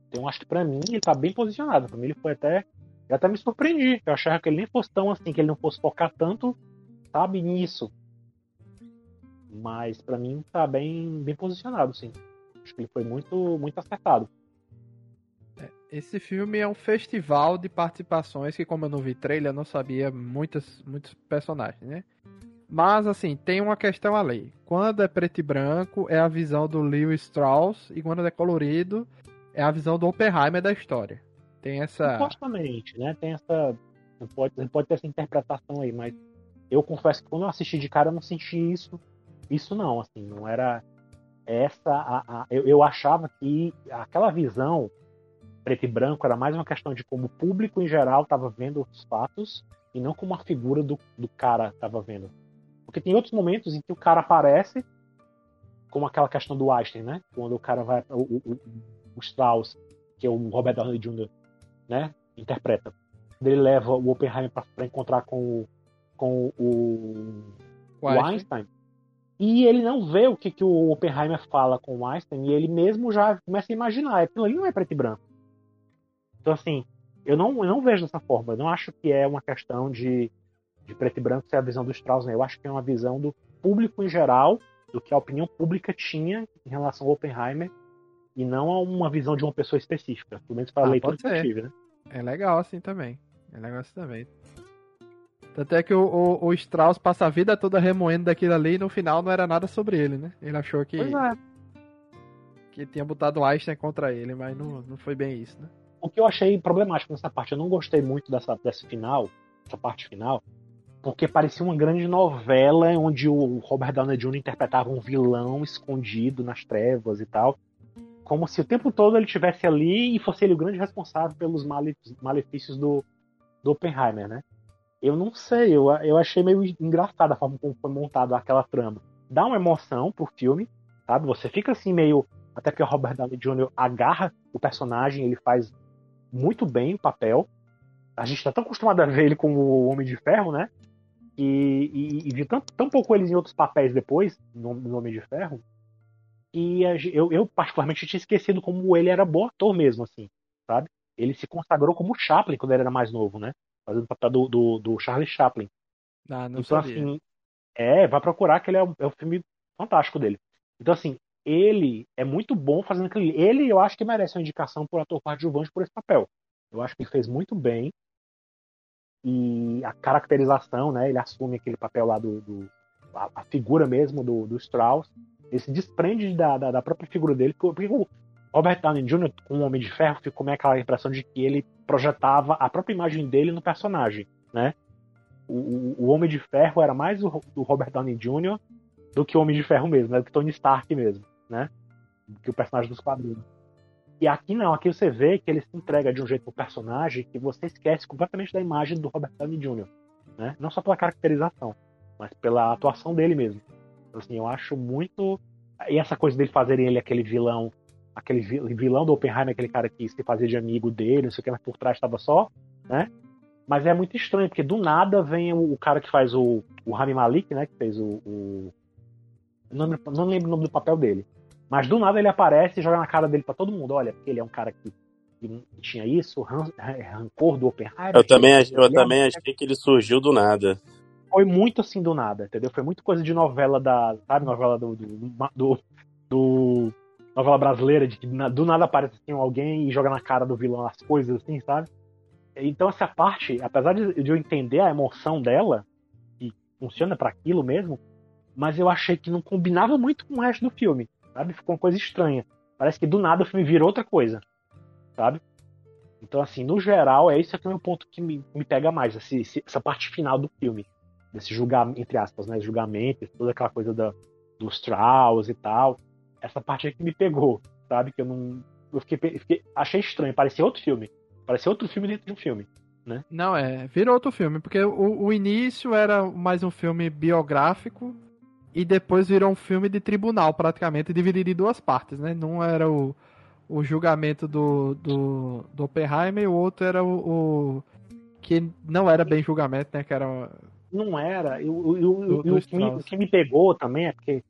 Então acho que para mim ele tá bem posicionado. Para mim ele foi até eu até me surpreendi. Eu achava que ele nem fosse tão assim, que ele não fosse focar tanto, sabe, nisso. Mas para mim tá bem, bem posicionado, sim. Acho que ele foi muito, muito acertado. É, esse filme é um festival de participações que, como eu não vi trailer, eu não sabia muitas, muitos personagens, né? Mas, assim, tem uma questão ali. Quando é preto e branco, é a visão do Lewis Strauss, e quando é colorido, é a visão do Oppenheimer da história. Tem essa. Supostamente, né? Tem essa. Pode, pode ter essa interpretação aí, mas eu confesso que quando eu assisti de cara eu não senti isso. Isso não, assim, não era essa. A, a, eu, eu achava que aquela visão preto e branco era mais uma questão de como o público em geral estava vendo os fatos e não como a figura do, do cara estava vendo. Porque tem outros momentos em que o cara aparece, como aquela questão do Einstein, né? Quando o cara vai. O, o, o Strauss, que é o Robert Downey Jr., né? Interpreta. Ele leva o Oppenheimer para encontrar com, com o, o Einstein. E ele não vê o que, que o Oppenheimer fala com o Einstein e ele mesmo já começa a imaginar. Aquilo ali não é preto e branco. Então, assim, eu não, eu não vejo dessa forma. Eu não acho que é uma questão de, de preto e branco ser a visão do Strauss. Né? Eu acho que é uma visão do público em geral, do que a opinião pública tinha em relação ao Oppenheimer e não a uma visão de uma pessoa específica. Pelo menos para ah, leitura que eu tive, né? É legal assim também. É legal assim também. Tanto é que o, o, o, Strauss passa a vida toda remoendo daquilo ali e no final não era nada sobre ele, né? Ele achou que. É. Que tinha botado Einstein contra ele, mas não, não foi bem isso, né? O que eu achei problemático nessa parte, eu não gostei muito dessa, dessa final, essa parte final, porque parecia uma grande novela onde o Robert Downey Jr. interpretava um vilão escondido nas trevas e tal como se o tempo todo ele estivesse ali e fosse ele o grande responsável pelos malefícios do, do Oppenheimer, né? Eu não sei, eu, eu achei meio engraçada a forma como foi montada aquela trama. Dá uma emoção pro filme, sabe? Você fica assim meio. Até que o Robert Downey Jr. agarra o personagem, ele faz muito bem o papel. A gente tá tão acostumado a ver ele como o Homem de Ferro, né? E, e, e viu tão, tão pouco eles em outros papéis depois, no, no Homem de Ferro, e eu, eu, particularmente tinha esquecido como ele era bom ator mesmo, assim, sabe? Ele se consagrou como Chaplin quando ele era mais novo, né? Fazendo o papel do, do, do Charlie Chaplin. Ah, não então, sabia. assim, é, vai procurar que ele é, é um filme fantástico dele. Então, assim, ele é muito bom fazendo aquilo. Ele, eu acho que merece uma indicação por ator coadjuvante por esse papel. Eu acho que ele fez muito bem. E a caracterização, né? Ele assume aquele papel lá do. do a, a, figura mesmo do, do Strauss. Ele se desprende da, da, da própria figura dele, porque o Robert Downey Jr., com o Homem de Ferro, ficou meio aquela impressão de que ele projetava a própria imagem dele no personagem, né? O, o Homem de Ferro era mais o, o Robert Downey Jr. do que o Homem de Ferro mesmo, né? do que Tony Stark mesmo, né? Do que o personagem dos quadrinhos. E aqui não, aqui você vê que ele se entrega de um jeito pro personagem que você esquece completamente da imagem do Robert Downey Jr., né? Não só pela caracterização, mas pela atuação dele mesmo. Assim, eu acho muito. E essa coisa dele fazerem ele aquele vilão aquele vilão do Oppenheimer, aquele cara que se fazia de amigo dele, não sei o que, mas por trás estava só, né? Mas é muito estranho, porque do nada vem o, o cara que faz o, o Rami Malik, né? Que fez o. o não, não, lembro o nome do papel dele. Mas do nada ele aparece e joga na cara dele para todo mundo. Olha, ele é um cara que, que tinha isso, ran, rancor do Oppenheimer. Eu também, eu é também achei que ele surgiu do nada. Foi muito assim do nada, entendeu? Foi muito coisa de novela da. Sabe, novela do, do, do, do novela brasileira, de que do nada aparece assim, alguém e joga na cara do vilão as coisas, assim, sabe? Então essa parte, apesar de, eu entender a emoção dela, que funciona para aquilo mesmo, mas eu achei que não combinava muito com o resto do filme, sabe? Ficou uma coisa estranha. Parece que do nada o filme virou outra coisa, sabe? Então, assim, no geral, é esse aqui o meu ponto que me, me pega mais, essa parte final do filme. Desse julgamento, entre aspas, né? Julgamento, toda aquela coisa da, dos Strauss e tal essa parte aí que me pegou, sabe? Que eu não. Eu fiquei, fiquei, achei estranho, parecia outro filme. Parecia outro filme dentro de um filme. Né? Não, é, virou outro filme, porque o, o início era mais um filme biográfico e depois virou um filme de tribunal, praticamente, dividido em duas partes, né? Não era o, o julgamento do, do, do Oppenheimer e o outro era o, o, que não era bem julgamento, né? Que era... Não era. E, o, o, o, que me, o que me pegou também é porque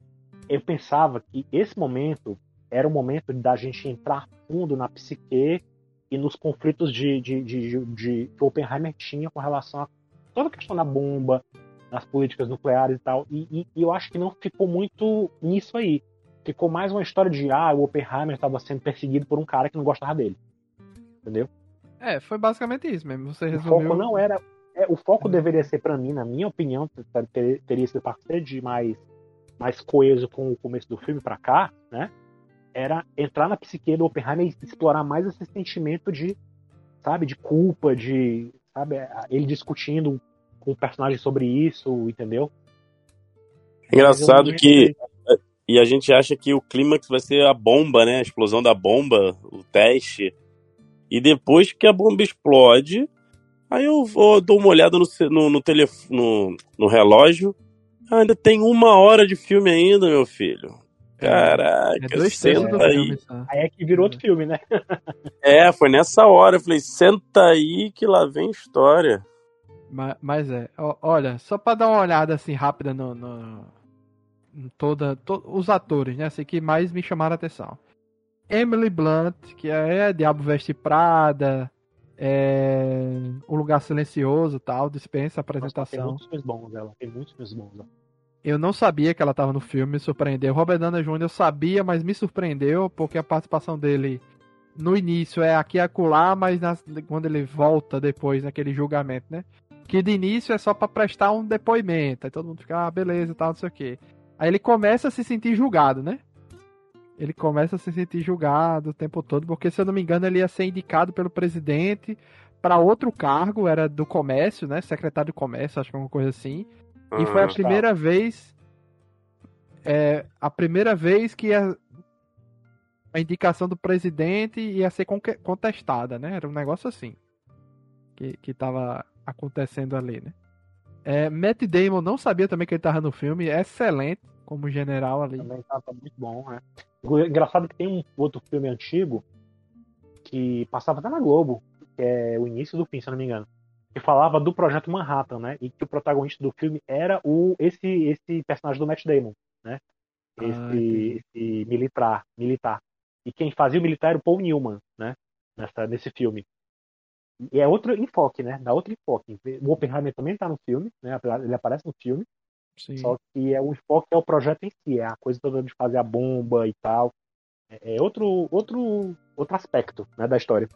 eu pensava que esse momento era o momento da gente entrar fundo na psique e nos conflitos de, de, de, de, que Oppenheimer tinha com relação a toda a questão da bomba, das políticas nucleares e tal. E, e, e, eu acho que não ficou muito nisso aí. Ficou mais uma história de ah, o Oppenheimer estava sendo perseguido por um cara que não gostava dele. Entendeu? É, foi basicamente isso mesmo. Você resumiu. O foco não era. É, o foco é. deveria ser, para mim, na minha opinião, ter, teria sido parceiro de mais mais coeso com o começo do filme para cá, né? Era entrar na psique do Oppenheimer e explorar mais esse sentimento de, sabe, de culpa, de, sabe, ele discutindo com o personagem sobre isso, entendeu? Engraçado que e a gente acha que o clímax vai ser a bomba, né? A explosão da bomba, o teste. E depois que a bomba explode, aí eu vou, dou uma olhada no, no, no, telef no, no relógio. Ah, ainda tem uma hora de filme ainda, meu filho. É, Caraca, é senta aí. Filme, aí é que virou outro filme, né? é, foi nessa hora. Eu falei, senta aí que lá vem história. Mas, mas é, olha, só pra dar uma olhada assim rápida no, no em toda, to, os atores, né? Assim, que mais me chamaram a atenção. Emily Blunt, que é Diabo Veste Prada, é, O Lugar Silencioso tal, dispensa a apresentação. Nossa, tem muitos filmes bons ela, tem muitos filmes bons ela. Eu não sabia que ela estava no filme, me surpreendeu. Robert Downey Jr. eu sabia, mas me surpreendeu porque a participação dele no início é aqui e acolá, mas quando ele volta depois naquele julgamento, né? Que de início é só para prestar um depoimento. Aí todo mundo fica, ah, beleza tal, não sei o quê. Aí ele começa a se sentir julgado, né? Ele começa a se sentir julgado o tempo todo, porque se eu não me engano ele ia ser indicado pelo presidente para outro cargo, era do comércio, né? Secretário de comércio, acho que é uma coisa assim e foi a ah, primeira tá. vez. É, a primeira vez que a, a indicação do presidente ia ser contestada, né? Era um negócio assim. Que, que tava acontecendo ali, né? É, Matt Damon não sabia também que ele tava no filme, é excelente como general ali. Também tava muito bom, né? Engraçado que tem um outro filme antigo que passava até na Globo, que é o início do fim, se eu não me engano que falava do projeto Manhattan, né? E que o protagonista do filme era o esse esse personagem do Matt Damon, né? Esse, ah, esse militar, militar. E quem fazia o militar era o Paul Newman, né? Nessa, nesse filme. E é outro enfoque, né? Dá outro enfoque. O Oppenheimer também tá no filme, né? Ele aparece no filme. Sim. Só que é o enfoque é o projeto em si, é a coisa toda de fazer a bomba e tal. É, é outro outro outro aspecto, né, da história.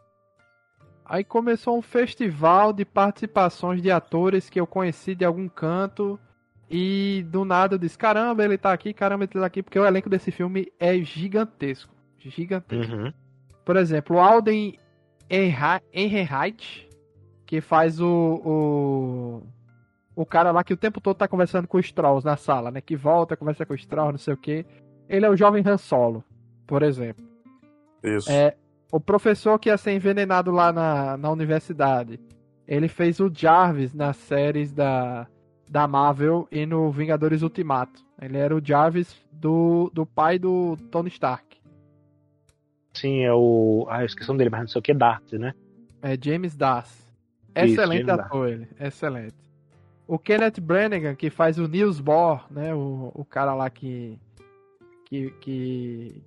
Aí começou um festival de participações de atores que eu conheci de algum canto. E do nada eu disse: caramba, ele tá aqui, caramba, ele tá aqui, porque o elenco desse filme é gigantesco. Gigantesco. Uhum. Por exemplo, o Alden Ehrenreich, que faz o, o. O cara lá que o tempo todo tá conversando com o Strauss na sala, né? Que volta, conversa com o Strauss, não sei o que. Ele é o jovem Han Solo, por exemplo. Isso. É, o professor que ia ser envenenado lá na, na universidade. Ele fez o Jarvis nas séries da, da Marvel e no Vingadores Ultimato. Ele era o Jarvis do, do pai do Tony Stark. Sim, é o. Ah, eu esqueci o nome dele, mas não sei o que, Darcy, né? É James Darcy. Isso, Excelente James ator ele, excelente. O Kenneth Branagh, que faz o Niels Bohr, né? O, o cara lá que, que. que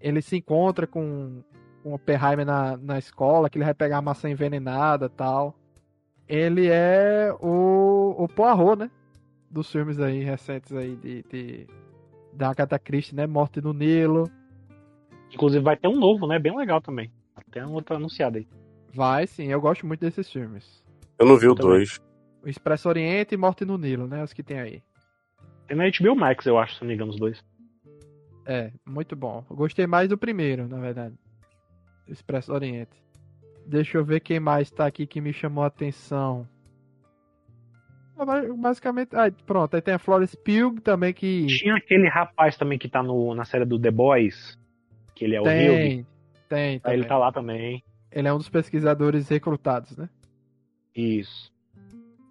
ele se encontra com, com o Oppenheimer na, na escola, que ele vai pegar a maçã envenenada tal. Ele é o, o Poirot, né? Dos filmes aí recentes aí de, de da Agatha Christie, né? Morte no Nilo. Inclusive vai ter um novo, né? Bem legal também. Até um outro anunciado aí. Vai sim, eu gosto muito desses filmes. Eu não vi o dois. O Expresso Oriente e Morte no Nilo, né? Os que tem aí. Tem na HBO Max, eu acho, se não me engano, os dois. É, muito bom. Eu gostei mais do primeiro, na verdade. Expresso Oriente. Deixa eu ver quem mais tá aqui que me chamou a atenção. Ah, ba- Basicamente, ah, pronto, aí tem a Florence Pugh também que Tinha aquele rapaz também que tá no, na série do The Boys, que ele é o tem, tem também. ele tá lá também. Ele é um dos pesquisadores recrutados, né? Isso.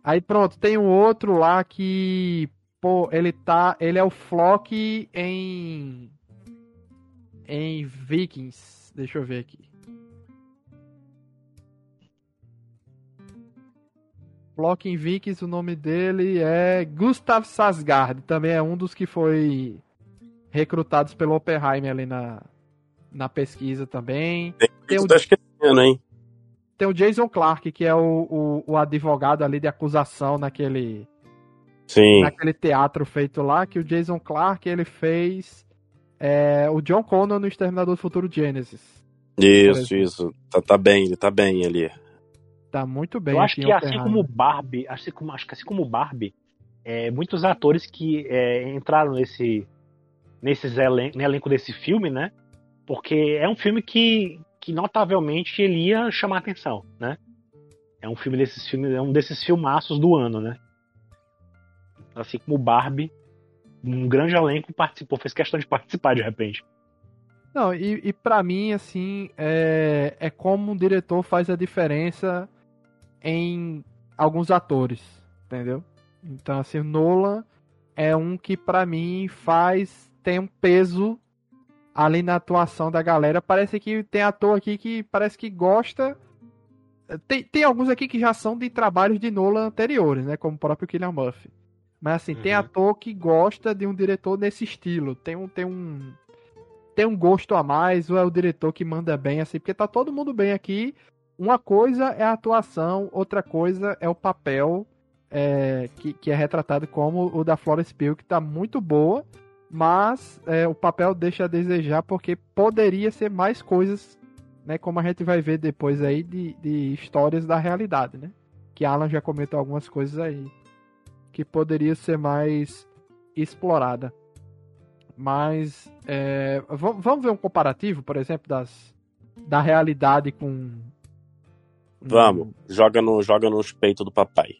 Aí pronto, tem um outro lá que, pô, ele tá, ele é o Flock em em Vikings. Deixa eu ver aqui. Flock em Vikings, o nome dele é Gustav Sasgard, também é um dos que foi recrutados pelo Oppenheimer ali na na pesquisa também. Tem Você o- tá esquecendo, hein? Tem o Jason Clark, que é o, o, o advogado ali de acusação naquele Sim. naquele teatro feito lá, que o Jason Clark ele fez é, o John Connor no Exterminador do Futuro Genesis. Isso, isso. Tá, tá bem, ele tá bem ali. Tá muito bem. eu acho que assim como Barbie, acho que como, acho que assim como Barbie, é, muitos atores que é, entraram nesse nesses elen no elenco desse filme, né? Porque é um filme que, que notavelmente ele ia chamar atenção, né? É um filme desses filmes, é um desses filmaços do ano, né? Assim como Barbie, um grande elenco participou, fez questão de participar de repente. Não, e, e para mim, assim, é, é como um diretor faz a diferença em alguns atores, entendeu? Então, assim, Nolan é um que pra mim faz, tem um peso ali na atuação da galera. Parece que tem ator aqui que parece que gosta. Tem, tem alguns aqui que já são de trabalhos de Nolan anteriores, né? Como o próprio Killian Murphy. Mas assim, tem Uhum. ator que gosta de um diretor nesse estilo. Tem um, tem um, tem um gosto a mais, ou é o diretor que manda bem, assim, porque tá todo mundo bem aqui. Uma coisa é a atuação, outra coisa é o papel é, que, que é retratado como o da Florence Pugh, que tá muito boa, mas é, o papel deixa a desejar porque poderia ser mais coisas, né, como a gente vai ver depois aí de, de histórias da realidade, né? Que Alan já comentou algumas coisas aí que poderia ser mais explorada. Mas é, vamos ver um comparativo, por exemplo, das da realidade com Vamos, joga, no, joga nos peitos do papai.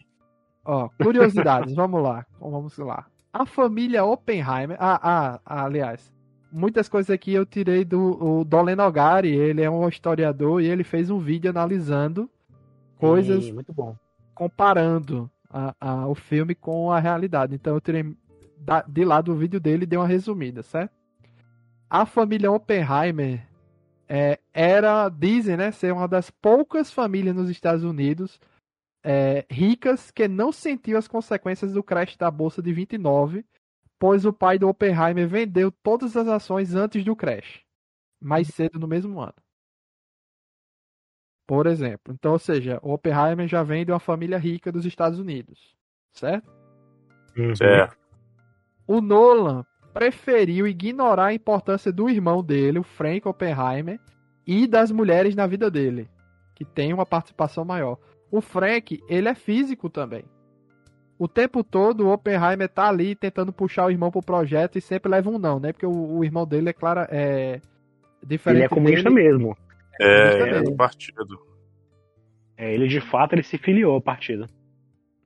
Ó, curiosidades, vamos lá. Vamos lá. A família Oppenheimer. Ah, ah, aliás. Muitas coisas aqui eu tirei do o Dolen Nogari, ele é um historiador e ele fez um vídeo analisando coisas, Sim, muito bom. comparando a, a- o filme com a realidade. Então eu tirei da- de lá do vídeo dele e dei uma resumida, certo? A família Oppenheimer é, era, dizem, né, ser uma das poucas famílias nos Estados Unidos é, ricas que não sentiu as consequências do crash da bolsa de 29, pois o pai do Oppenheimer vendeu todas as ações antes do crash, mais cedo no mesmo ano. Por exemplo. Então, ou seja, o Oppenheimer já vem de uma família rica dos Estados Unidos, certo? Uhum. Certo. O Nolan preferiu ignorar a importância do irmão dele, o Frank Oppenheimer, e das mulheres na vida dele, que tem uma participação maior. O Frank, ele é físico também. O tempo todo o Oppenheimer tá ali tentando puxar o irmão pro projeto e sempre leva um não, né? Porque o, o irmão dele é clara, é diferente Ele é comunista dele. mesmo. É, Justamente. é do partido. É, ele de fato ele se filiou ao partido.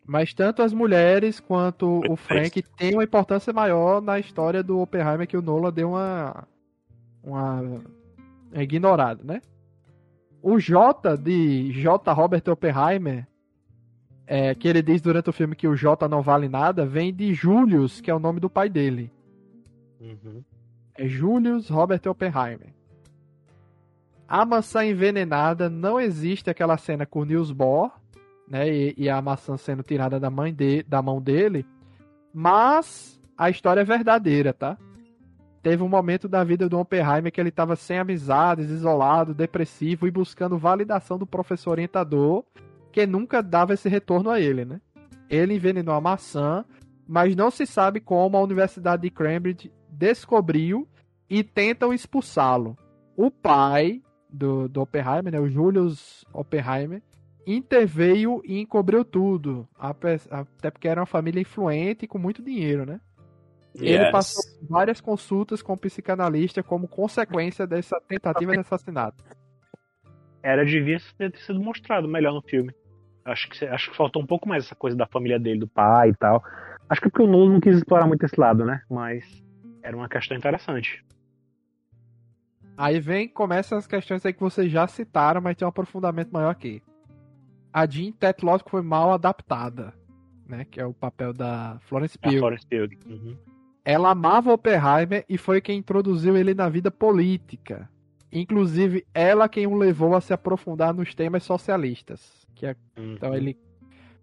Mas tanto as mulheres quanto o Frank têm uma importância maior na história do Oppenheimer que o Nolan deu uma. uma. ignorada, né? O J de J. Robert Oppenheimer, é, que ele diz durante o filme que o J não vale nada, vem de Julius, que é o nome do pai dele. Uhum. É Julius Robert Oppenheimer. a maçã envenenada não existe aquela cena com o Niels Bohr, né? E, e, a maçã sendo tirada da, mãe de, da mão dele. Mas a história é verdadeira, tá? Teve um momento da vida do Oppenheimer que ele estava sem amizades, isolado, depressivo e buscando validação do professor orientador, que nunca dava esse retorno a ele, né? Ele envenenou a maçã, mas não se sabe como a Universidade de Cambridge descobriu e tentam expulsá-lo. O pai do, do Oppenheimer, né, o Julius Oppenheimer, interveio e encobriu tudo. Até porque era uma família influente e com muito dinheiro, né? Yes. Ele passou várias consultas com o psicanalista como consequência dessa tentativa de assassinato. Era devia ter sido mostrado melhor no filme. Acho que, acho que faltou um pouco mais essa coisa da família dele, do pai e tal. Acho que porque o Nolan não quis explorar muito esse lado, né? Mas era uma questão interessante. Aí vem, começa as questões aí que vocês já citaram, mas tem um aprofundamento maior aqui. A Jean Tetlosco foi mal adaptada, né? Que é o papel da Florence Pugh. Florence Pugh. Uhum. Ela amava Oppenheimer e foi quem introduziu ele na vida política. Inclusive, ela quem o levou a se aprofundar nos temas socialistas. Que é... uhum. Então ele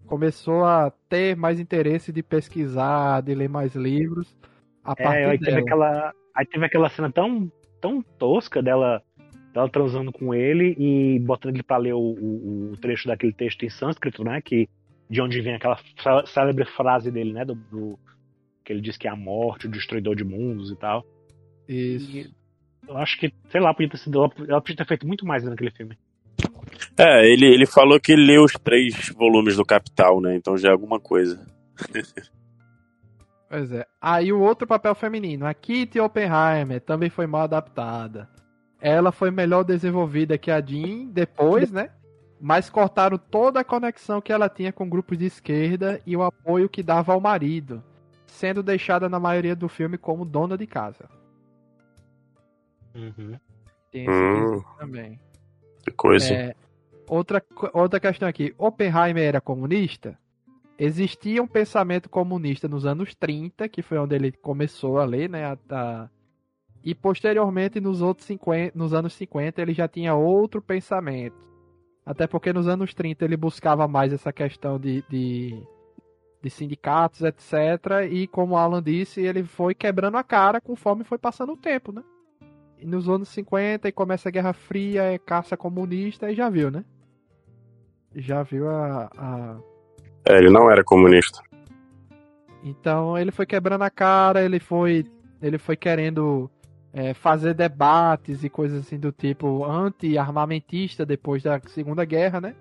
começou a ter mais interesse de pesquisar, de ler mais livros a é, partir aí teve aquela Aí teve aquela cena tão, tão tosca dela, dela transando com ele e botando ele pra ler o, o, o, trecho daquele texto em sânscrito, né? Que, de onde vem aquela célebre frase dele, né? Do, do que ele diz que é a morte, o destruidor de mundos e tal. Isso. E eu acho que, sei lá, podia ter sido, ela podia ter feito muito mais naquele filme. É, ele, ele falou que leu os três volumes do Capital, né? Então já é alguma coisa. Pois é. Aí o outro papel feminino, a Kitty Oppenheimer, também foi mal adaptada. Ela foi melhor desenvolvida que a Jean depois, né? Mas cortaram toda a conexão que ela tinha com grupos de esquerda e o apoio que dava ao marido, sendo deixada na maioria do filme como dona de casa. Uhum. Tem esse hum. também. Que coisa. É, outra, outra questão aqui. Oppenheimer era comunista? existia um pensamento comunista nos anos 30, que foi onde ele começou a ler, né? A, a... E posteriormente, nos, outros 50, nos anos 50, ele já tinha outro pensamento. Até porque nos anos 30 ele buscava mais essa questão de, de, de sindicatos, etc. E como Alan disse, ele foi quebrando a cara conforme foi passando o tempo, né? E nos anos 50 e começa a Guerra Fria, é caça comunista, e já viu, né? Já viu a, a é, ele não era comunista. Então ele foi quebrando a cara, ele foi, ele foi querendo é, fazer debates e coisas assim do tipo anti-armamentista depois da Segunda Guerra, né?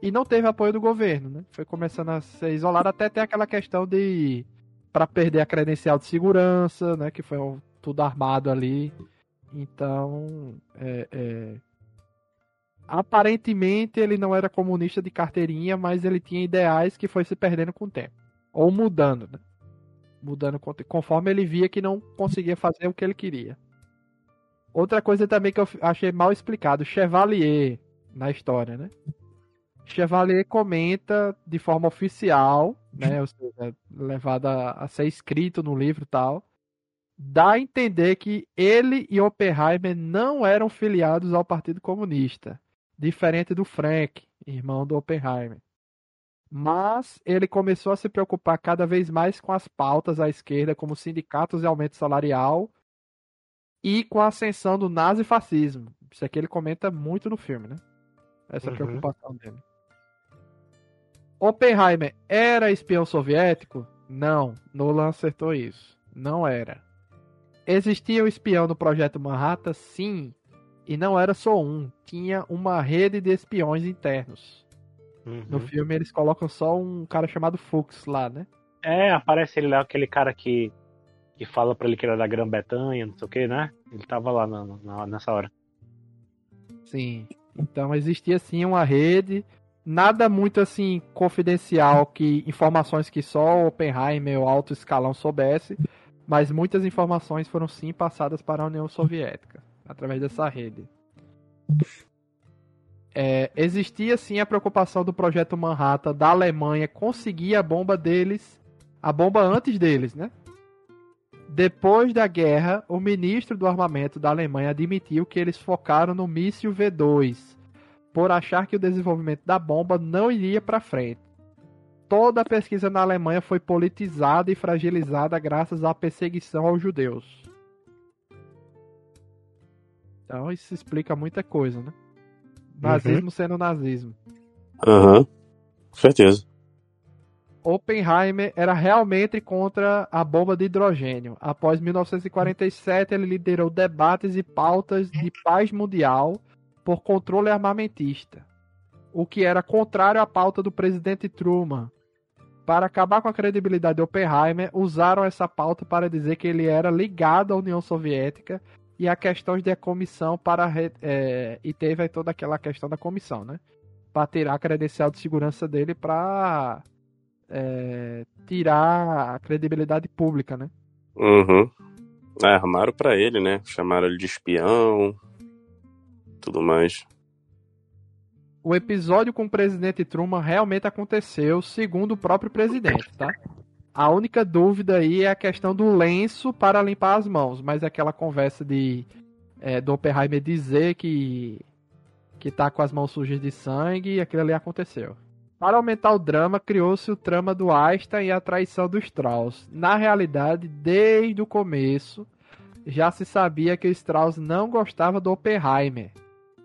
E não teve apoio do governo, né? Foi começando a ser isolado até ter aquela questão de para perder a credencial de segurança, né? Que foi tudo armado ali. Então, é, é, aparentemente ele não era comunista de carteirinha, mas ele tinha ideais que foi se perdendo com o tempo. Ou mudando, né? Mudando conforme ele via que não conseguia fazer o que ele queria. Outra coisa também que eu achei mal explicado, Chevalier na história, né? Chevalier comenta de forma oficial, né, ou seja, levada a ser escrito no livro e tal, dá a entender que ele e Oppenheimer não eram filiados ao Partido Comunista diferente do Frank, irmão do Oppenheimer. Mas ele começou a se preocupar cada vez mais com as pautas à esquerda, como sindicatos e aumento salarial, e com a ascensão do nazifascismo. Isso aqui ele comenta muito no filme, né? Essa uhum. preocupação dele. Oppenheimer era espião soviético? Não, Nolan acertou isso. Não era. Existia um espião no projeto Manhattan? Sim, e não era só um, tinha uma rede de espiões internos. Uhum. No filme eles colocam só um cara chamado Fuchs lá, né? É, aparece ele lá, aquele cara que, que fala pra ele que era da Grã-Bretanha, não sei o que, né? Ele tava lá na, na, nessa hora. Sim. Então existia sim uma rede, nada muito assim confidencial, que informações que só Oppenheimer ou alto escalão soubesse, mas muitas informações foram sim passadas para a União Soviética através dessa rede. É, existia sim a preocupação do projeto Manhattan da Alemanha conseguir a bomba deles, a bomba antes deles, né? Depois da guerra, o ministro do armamento da Alemanha admitiu que eles focaram no míssil V2, por achar que o desenvolvimento da bomba não iria para frente. Toda a pesquisa na Alemanha foi politizada e fragilizada graças à perseguição aos judeus. Então isso explica muita coisa, né? Nazismo uhum. sendo nazismo. Aham. Uhum. Certeza. Oppenheimer era realmente contra a bomba de hidrogênio. Após 1947, ele liderou debates e pautas de paz mundial por controle armamentista, o que era contrário à pauta do presidente Truman. Para acabar com a credibilidade de Oppenheimer, usaram essa pauta para dizer que ele era ligado à União Soviética e a questões de comissão para é, e teve toda aquela questão da comissão, né? Para tirar a credencial de segurança dele para é, tirar a credibilidade pública, né? Uhum. É, armaram para ele, né? Chamaram ele de espião, tudo mais. O episódio com o presidente Truman realmente aconteceu, segundo o próprio presidente, tá? A única dúvida aí é a questão do lenço para limpar as mãos, mas aquela conversa de é, do Oppenheimer dizer que que tá com as mãos sujas de sangue, aquilo ali aconteceu. Para aumentar o drama, criou-se o trama do Einstein e a traição do Strauss. Na realidade, desde o começo, já se sabia que Strauss não gostava do Oppenheimer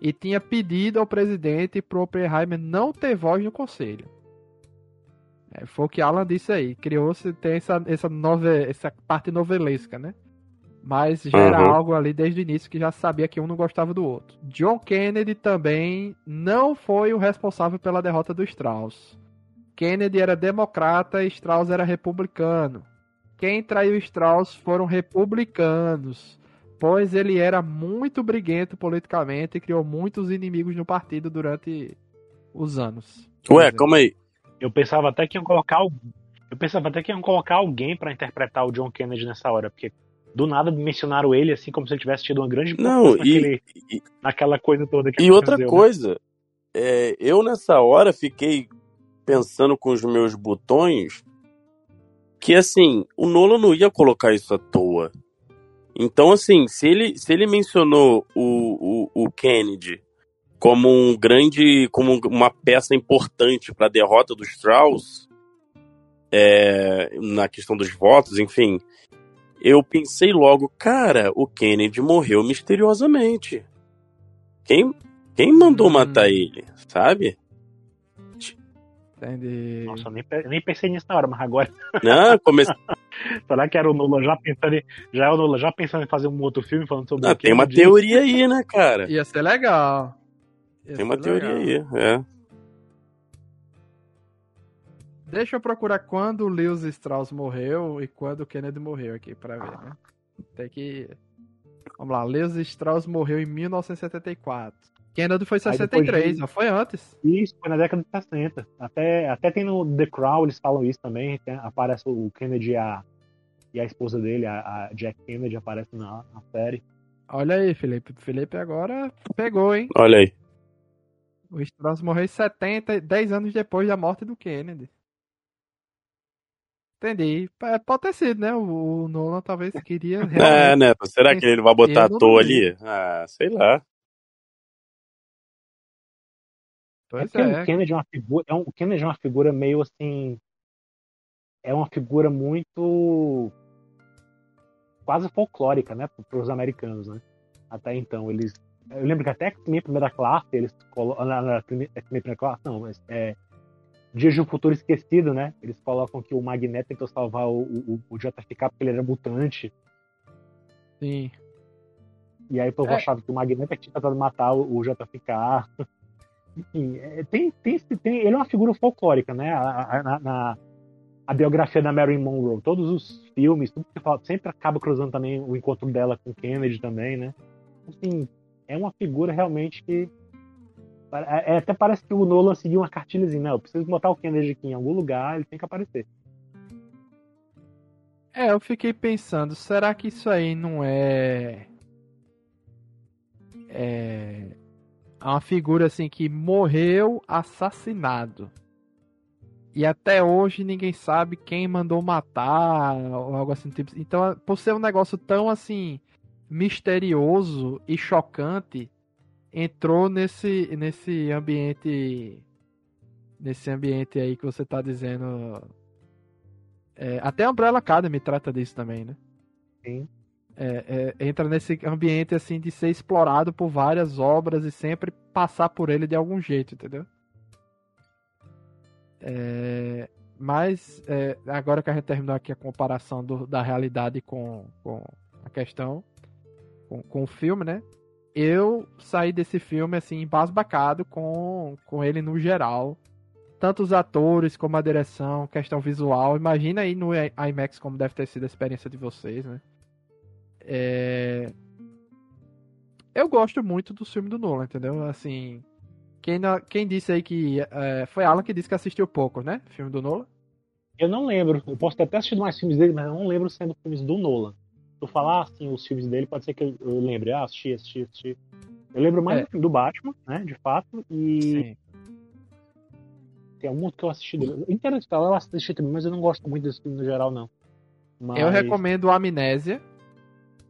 e tinha pedido ao presidente para o Oppenheimer não ter voz no conselho. É, foi o que Alan disse aí. Criou-se tem essa, essa, nove, essa parte novelesca, né? Mas já era uhum. algo ali desde o início que já sabia que um não gostava do outro. John Kennedy também não foi o responsável pela derrota do Strauss. Kennedy era democrata e Strauss era republicano. Quem traiu Strauss foram republicanos, pois ele era muito briguento politicamente e criou muitos inimigos no partido durante os anos. Ué, como aí? Eu pensava até que iam colocar eu pensava até que iam colocar alguém para interpretar o John Kennedy nessa hora, porque do nada mencionaram ele assim como se ele tivesse tido uma grande não e, e, naquela coisa toda que e outra né? coisa é, eu nessa hora fiquei pensando com os meus botões que assim o Nolan não ia colocar isso à toa então assim se ele se ele mencionou o, o, o Kennedy como um grande, como uma peça importante para a derrota do Strauss, é, na questão dos votos, enfim, eu pensei logo, cara, o Kennedy morreu misteriosamente. Quem, quem mandou hum. matar ele, sabe? Entendi. Nossa, eu nem, nem pensei nisso na hora, mas agora. Não, comecei. Será que era o Nolan já pensando, em, já é o Nolan já pensando em fazer um outro filme falando sobre Não, tem uma teoria aí, né, cara? Ia ser legal. Tem uma teoria legal. aí, é. Deixa eu procurar quando o Lewis Strauss morreu e quando o Kennedy morreu aqui pra ver, né? Tem que. Vamos lá, Lewis Strauss morreu em 1974. Kennedy foi em 63, não foi antes. Isso, foi na década de 60. Até, até tem no The Crown, eles falam isso também. Tem, aparece o Kennedy e a, e a esposa dele, a, a Jack Kennedy, aparece na, na série. Olha aí, Felipe. Felipe agora pegou, hein? Olha aí. O Strauss morreu 70, 10 anos depois da morte do Kennedy. Entendi. É, pode ter sido, né? O, Nolan talvez queria. É, né? Será que ele vai botar à toa ali? Ah, sei lá. Pois é, é. O Kennedy é uma figura. É um, o Kennedy é uma figura meio assim. É uma figura muito. quase folclórica, né? Para os americanos, né? Até então. Eles eu lembro que até minha primeira classe, eles colocam. Na, na, minha primeira classe, não, mas é. Dias de um Futuro Esquecido, né? Eles colocam que o Magneto tentou salvar o, o, o JFK porque ele era mutante. Sim. E aí o povo é. achava que o Magneto é tinha tentado matar o, o JFK. Enfim, é, tem, tem, tem, ele é uma figura folclórica, né? A, a, na, a biografia da Marilyn Monroe, todos os filmes, tudo que fala, sempre acaba cruzando também o encontro dela com Kennedy também, né? Assim, é uma figura realmente que. É, é, até parece que o Nolan seguiu uma cartilhazinha, né? Eu preciso botar o Kennedy aqui em algum lugar, ele tem que aparecer. É, eu fiquei pensando, será que isso aí não é. É. Uma figura assim que morreu assassinado. E até hoje ninguém sabe quem mandou matar ou algo assim. Tipo. Então, por ser um negócio tão assim misterioso e chocante, entrou nesse nesse ambiente nesse ambiente aí que você tá dizendo. É, até a Umbrella Academy trata disso também, né? Sim. É, é, entra nesse ambiente assim de ser explorado por várias obras e sempre passar por ele de algum jeito, entendeu? É, mas é, agora que a gente terminou aqui a comparação do, da realidade com, com a questão, com, com, o filme, né? Eu saí desse filme assim, embasbacado com, com ele no geral. Tanto os atores como a direção, questão visual. Imagina aí no IMAX como deve ter sido a experiência de vocês, né? É... Eu gosto muito do filme do Nolan, entendeu? Assim, quem, quem disse aí que. É, foi Alan que disse que assistiu pouco, né? Filme do Nolan? Eu não lembro. Eu posso ter até assistido mais filmes dele, mas eu não lembro sendo filmes do Nolan. Se eu falar assim, os filmes dele, pode ser que eu, eu lembre. Ah, assisti, assisti, assisti. Eu lembro mais é. do filme do Batman, né? De fato. E. Sim. Tem algum que eu assisti dele. Interestelar eu assisti também, mas eu não gosto muito desse filme no geral, não. Mas... Eu recomendo Amnésia.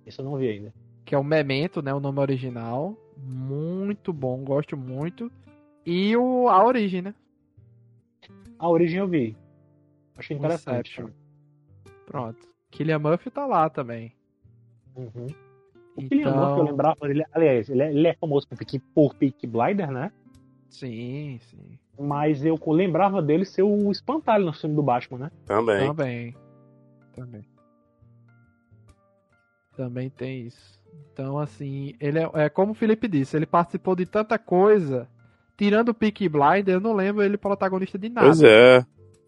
Esse eu não vi ainda. Que é o Memento, né? O nome original. Muito bom, gosto muito. E o, a origem, né? A origem eu vi. Achei interessante. Inception. Pronto. Killian Murphy tá lá também. Uhum. O então... Killian Murphy, eu lembrava ele, aliás, ele é, ele é famoso por Peaky, por Peaky Blinder, né? Sim, sim. Mas eu lembrava dele ser o espantalho no filme do Batman, né? Também. Também. Também. Também tem isso. Então, assim, ele é, é como o Felipe disse, ele participou de tanta coisa tirando o Peaky Blinder, eu não lembro ele protagonista de nada. Pois é.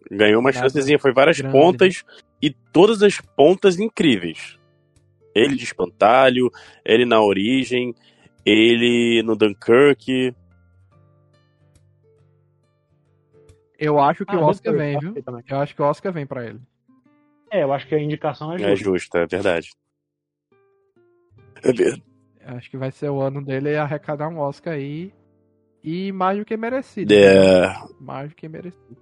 Ganhou uma chancezinha, foi várias grande, pontas né? e todas as pontas incríveis. Ele de espantalho, ele na origem, ele no Dunkirk. Eu acho que ah, o Oscar vem, viu? Eu acho que o Oscar vem para ele. É, eu acho que a indicação é justa. É justa, é verdade. É verdade. Acho que vai ser o ano dele arrecadar um Oscar aí. E mais do que merecido. É. Né? Mais do que merecido.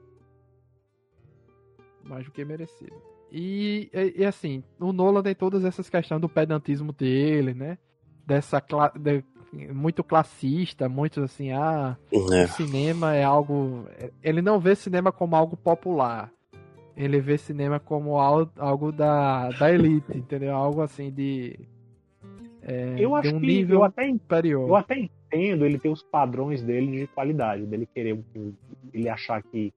Mais do que merecido. E, e, e, assim, o Nolan tem todas essas questões do pedantismo dele, né? Dessa de, muito classista, muito assim, ah, é. o cinema é algo. Ele não vê cinema como algo popular. Ele vê cinema como algo, algo da, da elite, entendeu? Algo assim de. É, eu acho um que nível eu até, superior. Eu até entendo ele ter os padrões dele de qualidade, dele querer ele achar que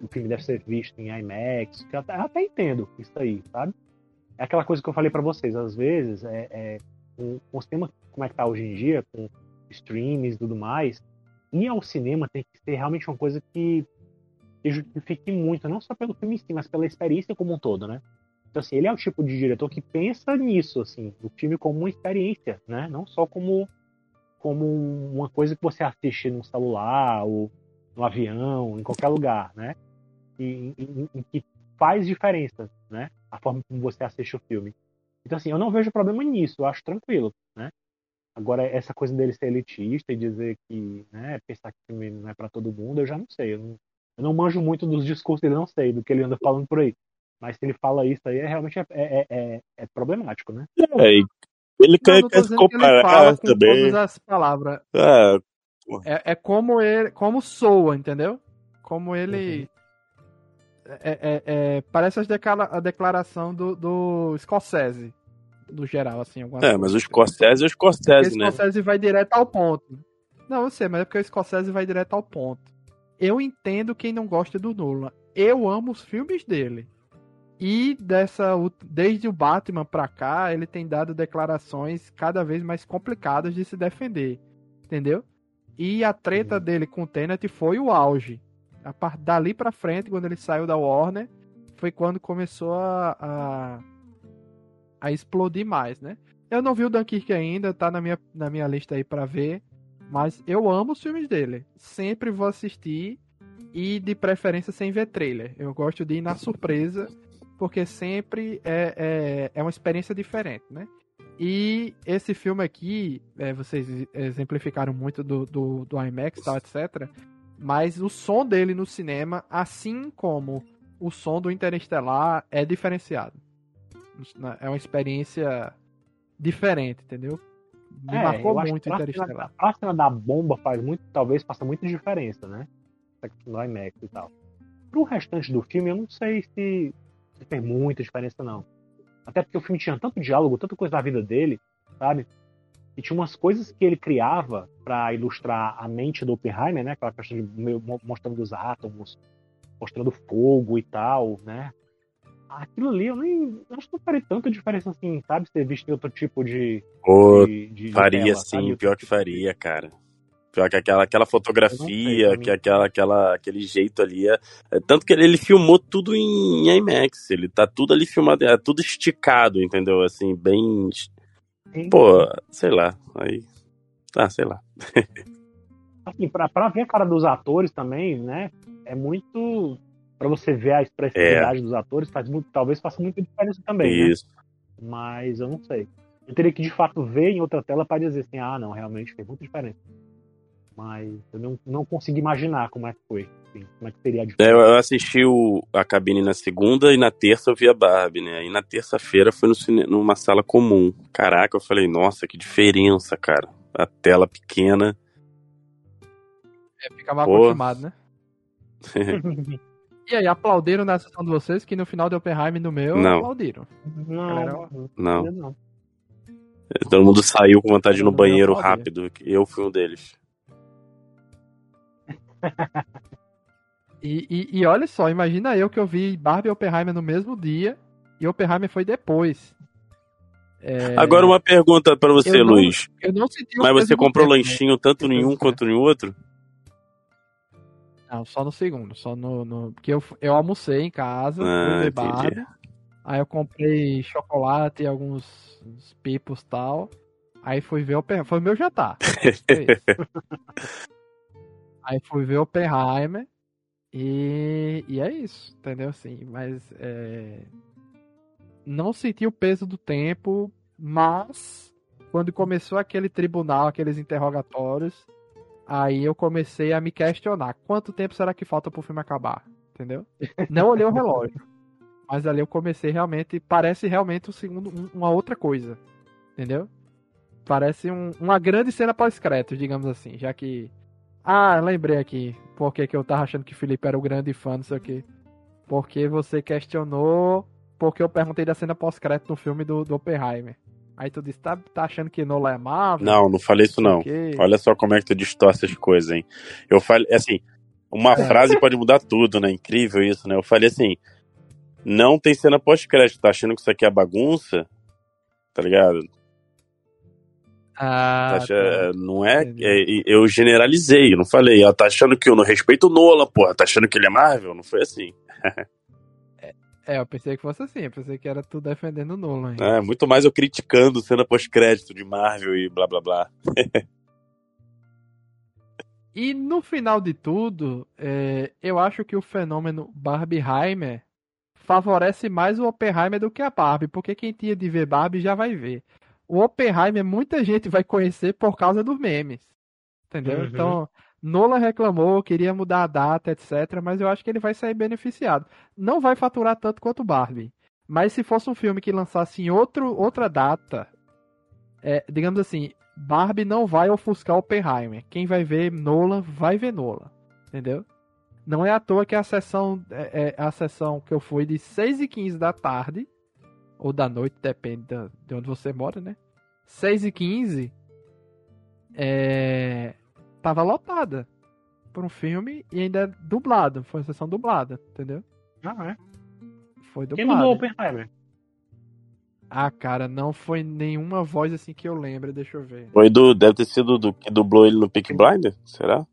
o filme deve ser visto em IMAX, que eu até, eu até entendo isso aí, sabe? É aquela coisa que eu falei para vocês, às vezes, é, é com, com o cinema como é que tá hoje em dia, com streams e tudo mais, ir ao cinema tem que ser realmente uma coisa que, que justifique muito, não só pelo filme em si, mas pela experiência como um todo, né? Então, assim, ele é o tipo de diretor que pensa nisso, assim, o filme como uma experiência, né? Não só como como uma coisa que você assiste no celular ou no avião, em qualquer lugar, né? E, e, e, que faz diferença, né? A forma como você assiste o filme. Então, assim, eu não vejo problema nisso, eu acho tranquilo, né? Agora, essa coisa dele ser elitista e dizer que, né, pensar que filme não é para todo mundo, eu já não sei. Eu não, eu não manjo muito dos discursos dele, não sei, do que ele anda falando por aí. Mas se ele fala isso aí, é, realmente é, é, é, é problemático, né? É, ele quer, quer se comparar que também. Todas as palavras. É. é. É, como ele, como soa, entendeu? Como ele. Uhum. É, é, é, parece a declaração do, do Scorsese, no geral, assim. É, coisa. mas o Scorsese é o Scorsese, né? O Scorsese vai direto ao ponto. Não, eu sei, mas é porque o Scorsese vai direto ao ponto. Eu entendo quem não gosta do Nolan. Eu amo os filmes dele. E dessa desde o Batman pra cá, ele tem dado declarações cada vez mais complicadas de se defender, entendeu? E a treta uhum. dele com o Tenet foi o auge. A part dali pra frente, quando ele saiu da Warner, foi quando começou a, a, a explodir mais, né? Eu não vi o Dunkirk ainda, tá na minha, na minha lista aí para ver, mas eu amo os filmes dele. Sempre vou assistir e de preferência sem ver trailer. Eu gosto de ir na surpresa porque sempre é, é, é uma experiência diferente, né? E esse filme aqui, é, vocês exemplificaram muito do, do, do IMAX e tal, etc. Mas o som dele no cinema, assim como o som do Interestelar, é diferenciado. É uma experiência diferente, entendeu? Me É, marcou muito Interestelar. pra cena da bomba faz muito, talvez faça muita diferença, né? Do IMAX e tal. Pro restante do filme, eu não sei se, se tem muita diferença, não. Até porque o filme tinha tanto diálogo, tanta coisa da vida dele, sabe? E tinha umas coisas que ele criava pra ilustrar a mente do Oppenheimer, né? Aquela questão de mostrando os átomos, mostrando fogo e tal, né? Aquilo ali, eu nem. eu Acho que não faria tanta diferença assim, sabe? Ser visto em outro tipo de. De, de- de faria tela, sim, sabe? pior que faria, cara. Que aquela, aquela fotografia, que aquela, aquela, aquele jeito ali. É, é tanto que ele, ele filmou tudo em IMAX. Ele tá tudo ali filmado, é tudo esticado, entendeu? Assim, bem. Pô, sei lá. Aí. Ah, sei lá. assim, pra, pra ver a cara dos atores também, né? É muito. Pra você ver a expressividade dos atores, faz muito, talvez faça muita diferença também, né? Isso. Mas eu não sei. Eu teria que de fato ver em outra tela pra dizer assim, ah, não, realmente fez muita diferença. Mas eu não, não consigo imaginar como é que foi. assim, como é que seria a É, diferença. Eu eu assisti o, a cabine na segunda e na terça eu vi a Barbie, né? E na terça-feira foi no cine, numa sala comum. Caraca, eu falei, nossa, que diferença, cara. A tela pequena. É, fica mal Pô. acostumado, né? E aí, aplaudiram na sessão de vocês que no final de Oppenheimer no meu, Não. aplaudiram. Não, Não. não, não. Todo mundo saiu com vontade de ir no banheiro rápido. Eu fui um deles. E, e, e olha só, imagina eu que eu vi Barbie e Oppenheimer no mesmo dia e Oppenheimer foi depois. É, Agora uma pergunta pra você, eu não- Luiz. eu não senti o Mas você comprou tempo, né? lanchinho tanto em um quanto em outro? Não, só no segundo, só no, no- porque eu, eu almocei em casa, Ah, fui. Barbie, aí eu comprei chocolate e alguns uns pipos e tal, aí fui ver Oppenheimer, foi o meu jantar. Aí fui ver Oppenheimer e, e é isso, entendeu? Assim, mas é, não senti o peso do tempo, mas quando começou aquele tribunal, aqueles interrogatórios, aí eu comecei a me questionar. Quanto tempo será que falta pro filme acabar? Entendeu? Não olhei o relógio. Mas ali eu comecei realmente. Parece realmente um segundo, um- uma outra coisa. Entendeu? Parece um- uma grande cena pós-créditos, digamos assim. Já que. Ah, lembrei aqui. Por que, eu tava achando que o Felipe era o grande fã, não sei o quê. Porque você questionou. Porque eu perguntei da cena pós-crédito no filme do, do Oppenheimer. Aí tu disse, tá, tá achando que Nolan é Marvel? Não, não falei isso não. quê. Olha só como é que tu distorce as coisas, hein? Eu falei, assim, uma É. frase pode mudar tudo, né? Incrível isso, né? Eu falei assim, não tem cena pós-crédito, tá achando que isso aqui é bagunça? Tá ligado? Ah, Tá tá. é, Não é, é- Eu generalizei, não falei, ó, tá achando que eu não respeito o Nolan, porra, tá achando que ele é Marvel? Não foi assim. É, eu pensei que fosse assim, eu pensei que era tu defendendo o Nolan. hein? É, muito mais eu criticando cena pós-crédito de Marvel e blá blá blá. E no final de tudo, é, eu acho que o fenômeno Barbieheimer favorece mais o Oppenheimer do que a Barbie, porque quem tinha de ver Barbie já vai ver. O Oppenheimer muita gente vai conhecer por causa dos memes. Entendeu? Uhum. Então, Nolan reclamou, queria mudar a data, etc, mas eu acho que ele vai sair beneficiado. Não vai faturar tanto quanto Barbie, mas se fosse um filme que lançasse em outro, outra data, é, digamos assim, Barbie não vai ofuscar Oppenheimer. Quem vai ver Nolan vai ver Nolan. Entendeu? Não é à toa que a sessão, é, é a sessão que eu fui de 6 e 15 da tarde, ou da noite, depende de onde você mora, né? 6 e 15 é, tava lotada por um filme e ainda é dublado. Foi uma sessão dublada, entendeu? Ah, é. Foi Quem dublado. mudou o Oppenheimer? Ah, cara, não foi nenhuma voz assim que eu lembro, deixa eu ver. Foi do, deve ter sido do que dublou ele no Peak Blinder? Será?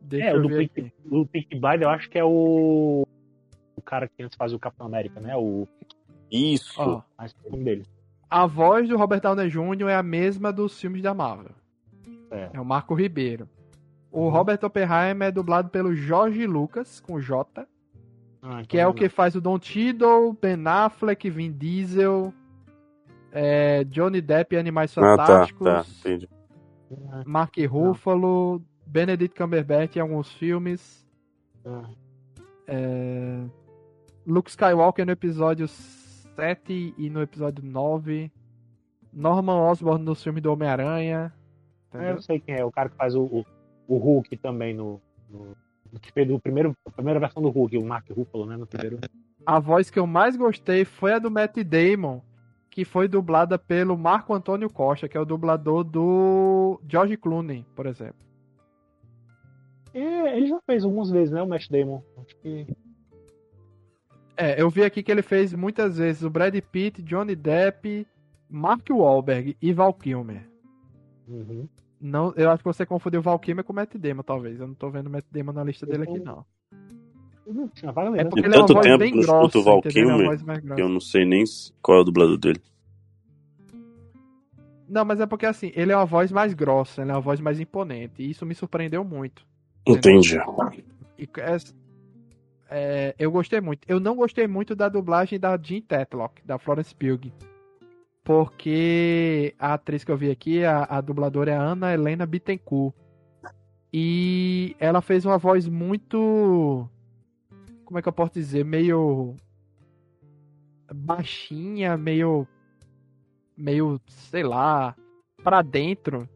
Deixa É, o eu do ver Pink, aqui. do Pink Blind eu acho que é o. Cara que antes fazia o Capitão América, né? O. Isso. Ó, Mas o nome dele. a voz do Robert Downey Jr. é a mesma dos filmes da Marvel. É. É o Marco Ribeiro. O Uhum. Robert Oppenheimer é dublado pelo Jorge Lucas, com J, Ah, que então é o que faz o Don Cheadle, Ben Affleck, Vin Diesel, é, Johnny Depp e Animais Ah, tá, Fantásticos, tá, entendi. Mark Ruffalo, Benedict Cumberbatch em alguns filmes. Ah, É, Luke Skywalker no episódio 7 e no episódio 9. Norman Osborn no filme do Homem-Aranha. é, Entendeu? eu sei quem é, o cara que faz o, o, o Hulk também no. no que fez o primeiro, a primeira versão do Hulk, o Mark Ruffalo, né? No primeiro. A voz que eu mais gostei foi a do Matt Damon, que foi dublada pelo Marco Antônio Costa, que é o dublador do George Clooney, por exemplo. É, ele já fez algumas vezes, né? O Matt Damon. Acho que. É, eu vi aqui que ele fez muitas vezes o Brad Pitt, Johnny Depp, Mark Wahlberg e Val Kilmer. Uhum. Não, eu acho que você confundiu o Val Kilmer com o Matt Damon, talvez. Eu não tô vendo o Matt Damon na lista dele aqui, não. Tinha vaga É porque ele é uma tanto voz tempo bem que eu escuto Val entendeu? Ele é uma Kilmer, voz mais que grossa. eu não sei nem qual é o dublador dele. Não, mas é porque assim, ele é uma voz mais grossa, ele é uma voz mais imponente. E isso me surpreendeu muito. Entendi. E essa- é, eu gostei muito. Eu não gostei muito da dublagem da Jean Tetlock, da Florence Pugh. Porque a atriz que eu vi aqui, a, a dubladora é a Ana Helena Bittencourt. E ela fez uma voz muito. Como é que eu posso dizer? Meio. baixinha, meio. meio, sei lá, pra dentro.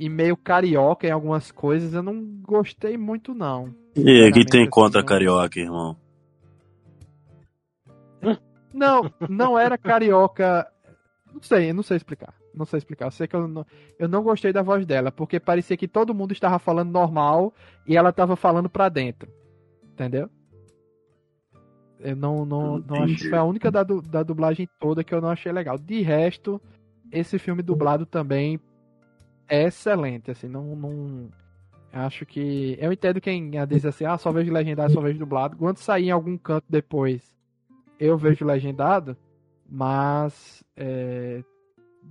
E meio carioca em algumas coisas. Eu não gostei muito, não. E aqui tem Sinceramente, contra assim, carioca, irmão. Não, não era carioca. Não sei, não sei explicar. Não sei explicar. Eu sei que eu não, eu não gostei da voz dela, porque parecia que todo mundo estava falando normal e ela estava falando pra dentro. Entendeu? Eu não, não, não acho que foi a única da, da dublagem toda que eu não achei legal. De resto, esse filme dublado também é excelente, assim, não, não acho que eu entendo quem diz assim, ah, só vejo legendado, só vejo dublado. Quando sair em algum canto depois, eu vejo legendado, mas é,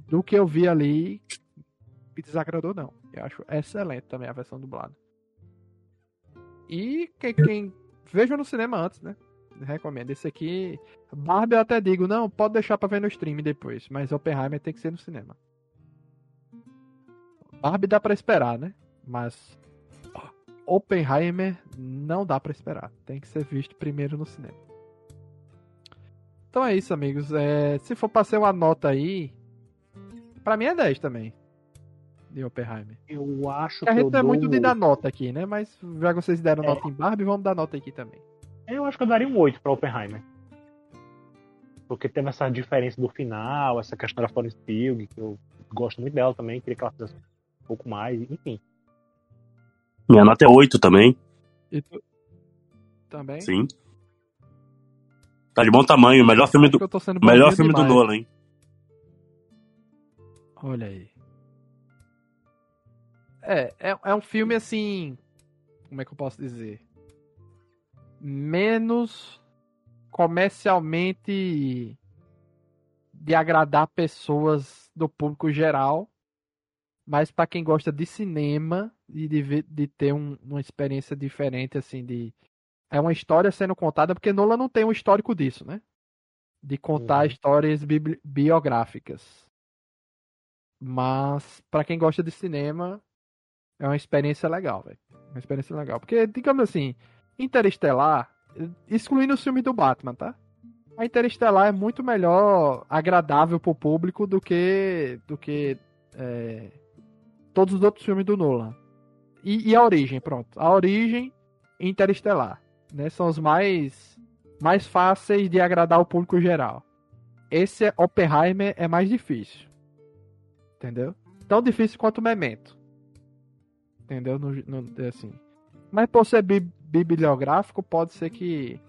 do que eu vi ali, me desagradou não. Eu acho excelente também a versão dublada. E quem, quem veja no cinema antes, né? Recomendo. Esse aqui, Barbie eu até digo, não, pode deixar pra ver no stream depois, mas Oppenheimer tem que ser no cinema. Barbie dá pra esperar, né? Mas Oppenheimer não dá pra esperar. Tem que ser visto primeiro no cinema. Então é isso, amigos. É, se for pra ser uma nota aí, pra mim é 10 também. De Oppenheimer. Eu acho A que gente eu não é dou... muito de dar nota aqui, né? Mas já que vocês deram É. nota em Barbie, vamos dar nota aqui também. Eu acho que eu daria um 8 pra Oppenheimer. Porque teve essa diferença do final, essa questão da Florence Pugh, que eu gosto muito dela também, queria que ela fizesse um pouco mais, enfim. Minha nota é 8 também, E tu? Também? sim. Tá de bom tamanho, melhor filme do, melhor filme do demais. Nolan, hein? Olha aí. É, é, é um filme assim. Como é que eu posso dizer? Menos comercialmente de agradar pessoas do público geral, mas para quem gosta de cinema e de, de ter um- uma experiência diferente, assim, de. É uma história sendo contada, porque Nolan não tem um histórico disso, né? De contar Uhum. histórias bibli- biográficas. Mas, pra quem gosta de cinema, é uma experiência legal, velho. Uma experiência legal. Porque, digamos assim, Interestelar, excluindo o filme do Batman, tá? A Interestelar é muito melhor, agradável pro público do que. do que. é, todos os outros filmes do Nolan. E, e a origem, pronto. A origem e Interestelar. Né? São os mais. mais fáceis de agradar o público geral. Esse é- Oppenheimer é mais difícil. Entendeu? Tão difícil quanto o Memento. Entendeu? No, no- assim. Mas por ser bi- bibliográfico, pode ser que,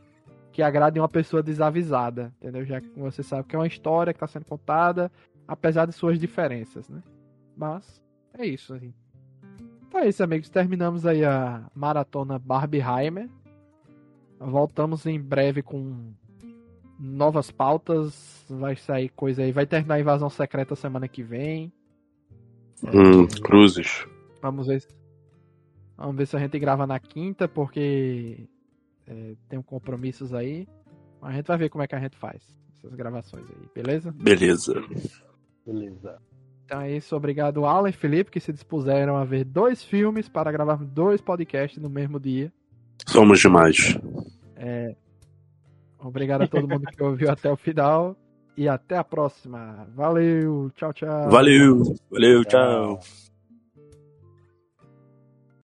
que agrade uma pessoa desavisada. Entendeu? Já que você sabe que é uma história que está sendo contada, apesar de suas diferenças, né? Mas é isso. Assim. Então é isso, amigos. Terminamos aí a maratona Barbieheimer. Voltamos em breve com novas pautas. Vai sair coisa aí. Vai terminar a invasão secreta semana que vem. Hum, cruzes. Vamos ver. Vamos ver se a gente grava na quinta, porque é, tem compromissos aí. Mas a gente vai ver como é que a gente faz essas gravações aí, beleza? Beleza. Beleza. Então é isso, obrigado Alan e Felipe que se dispuseram a ver dois filmes para gravar dois podcasts no mesmo dia. Somos demais. É, obrigado a todo mundo que ouviu até o final e até a próxima. Valeu, tchau, tchau. Valeu, valeu, tchau.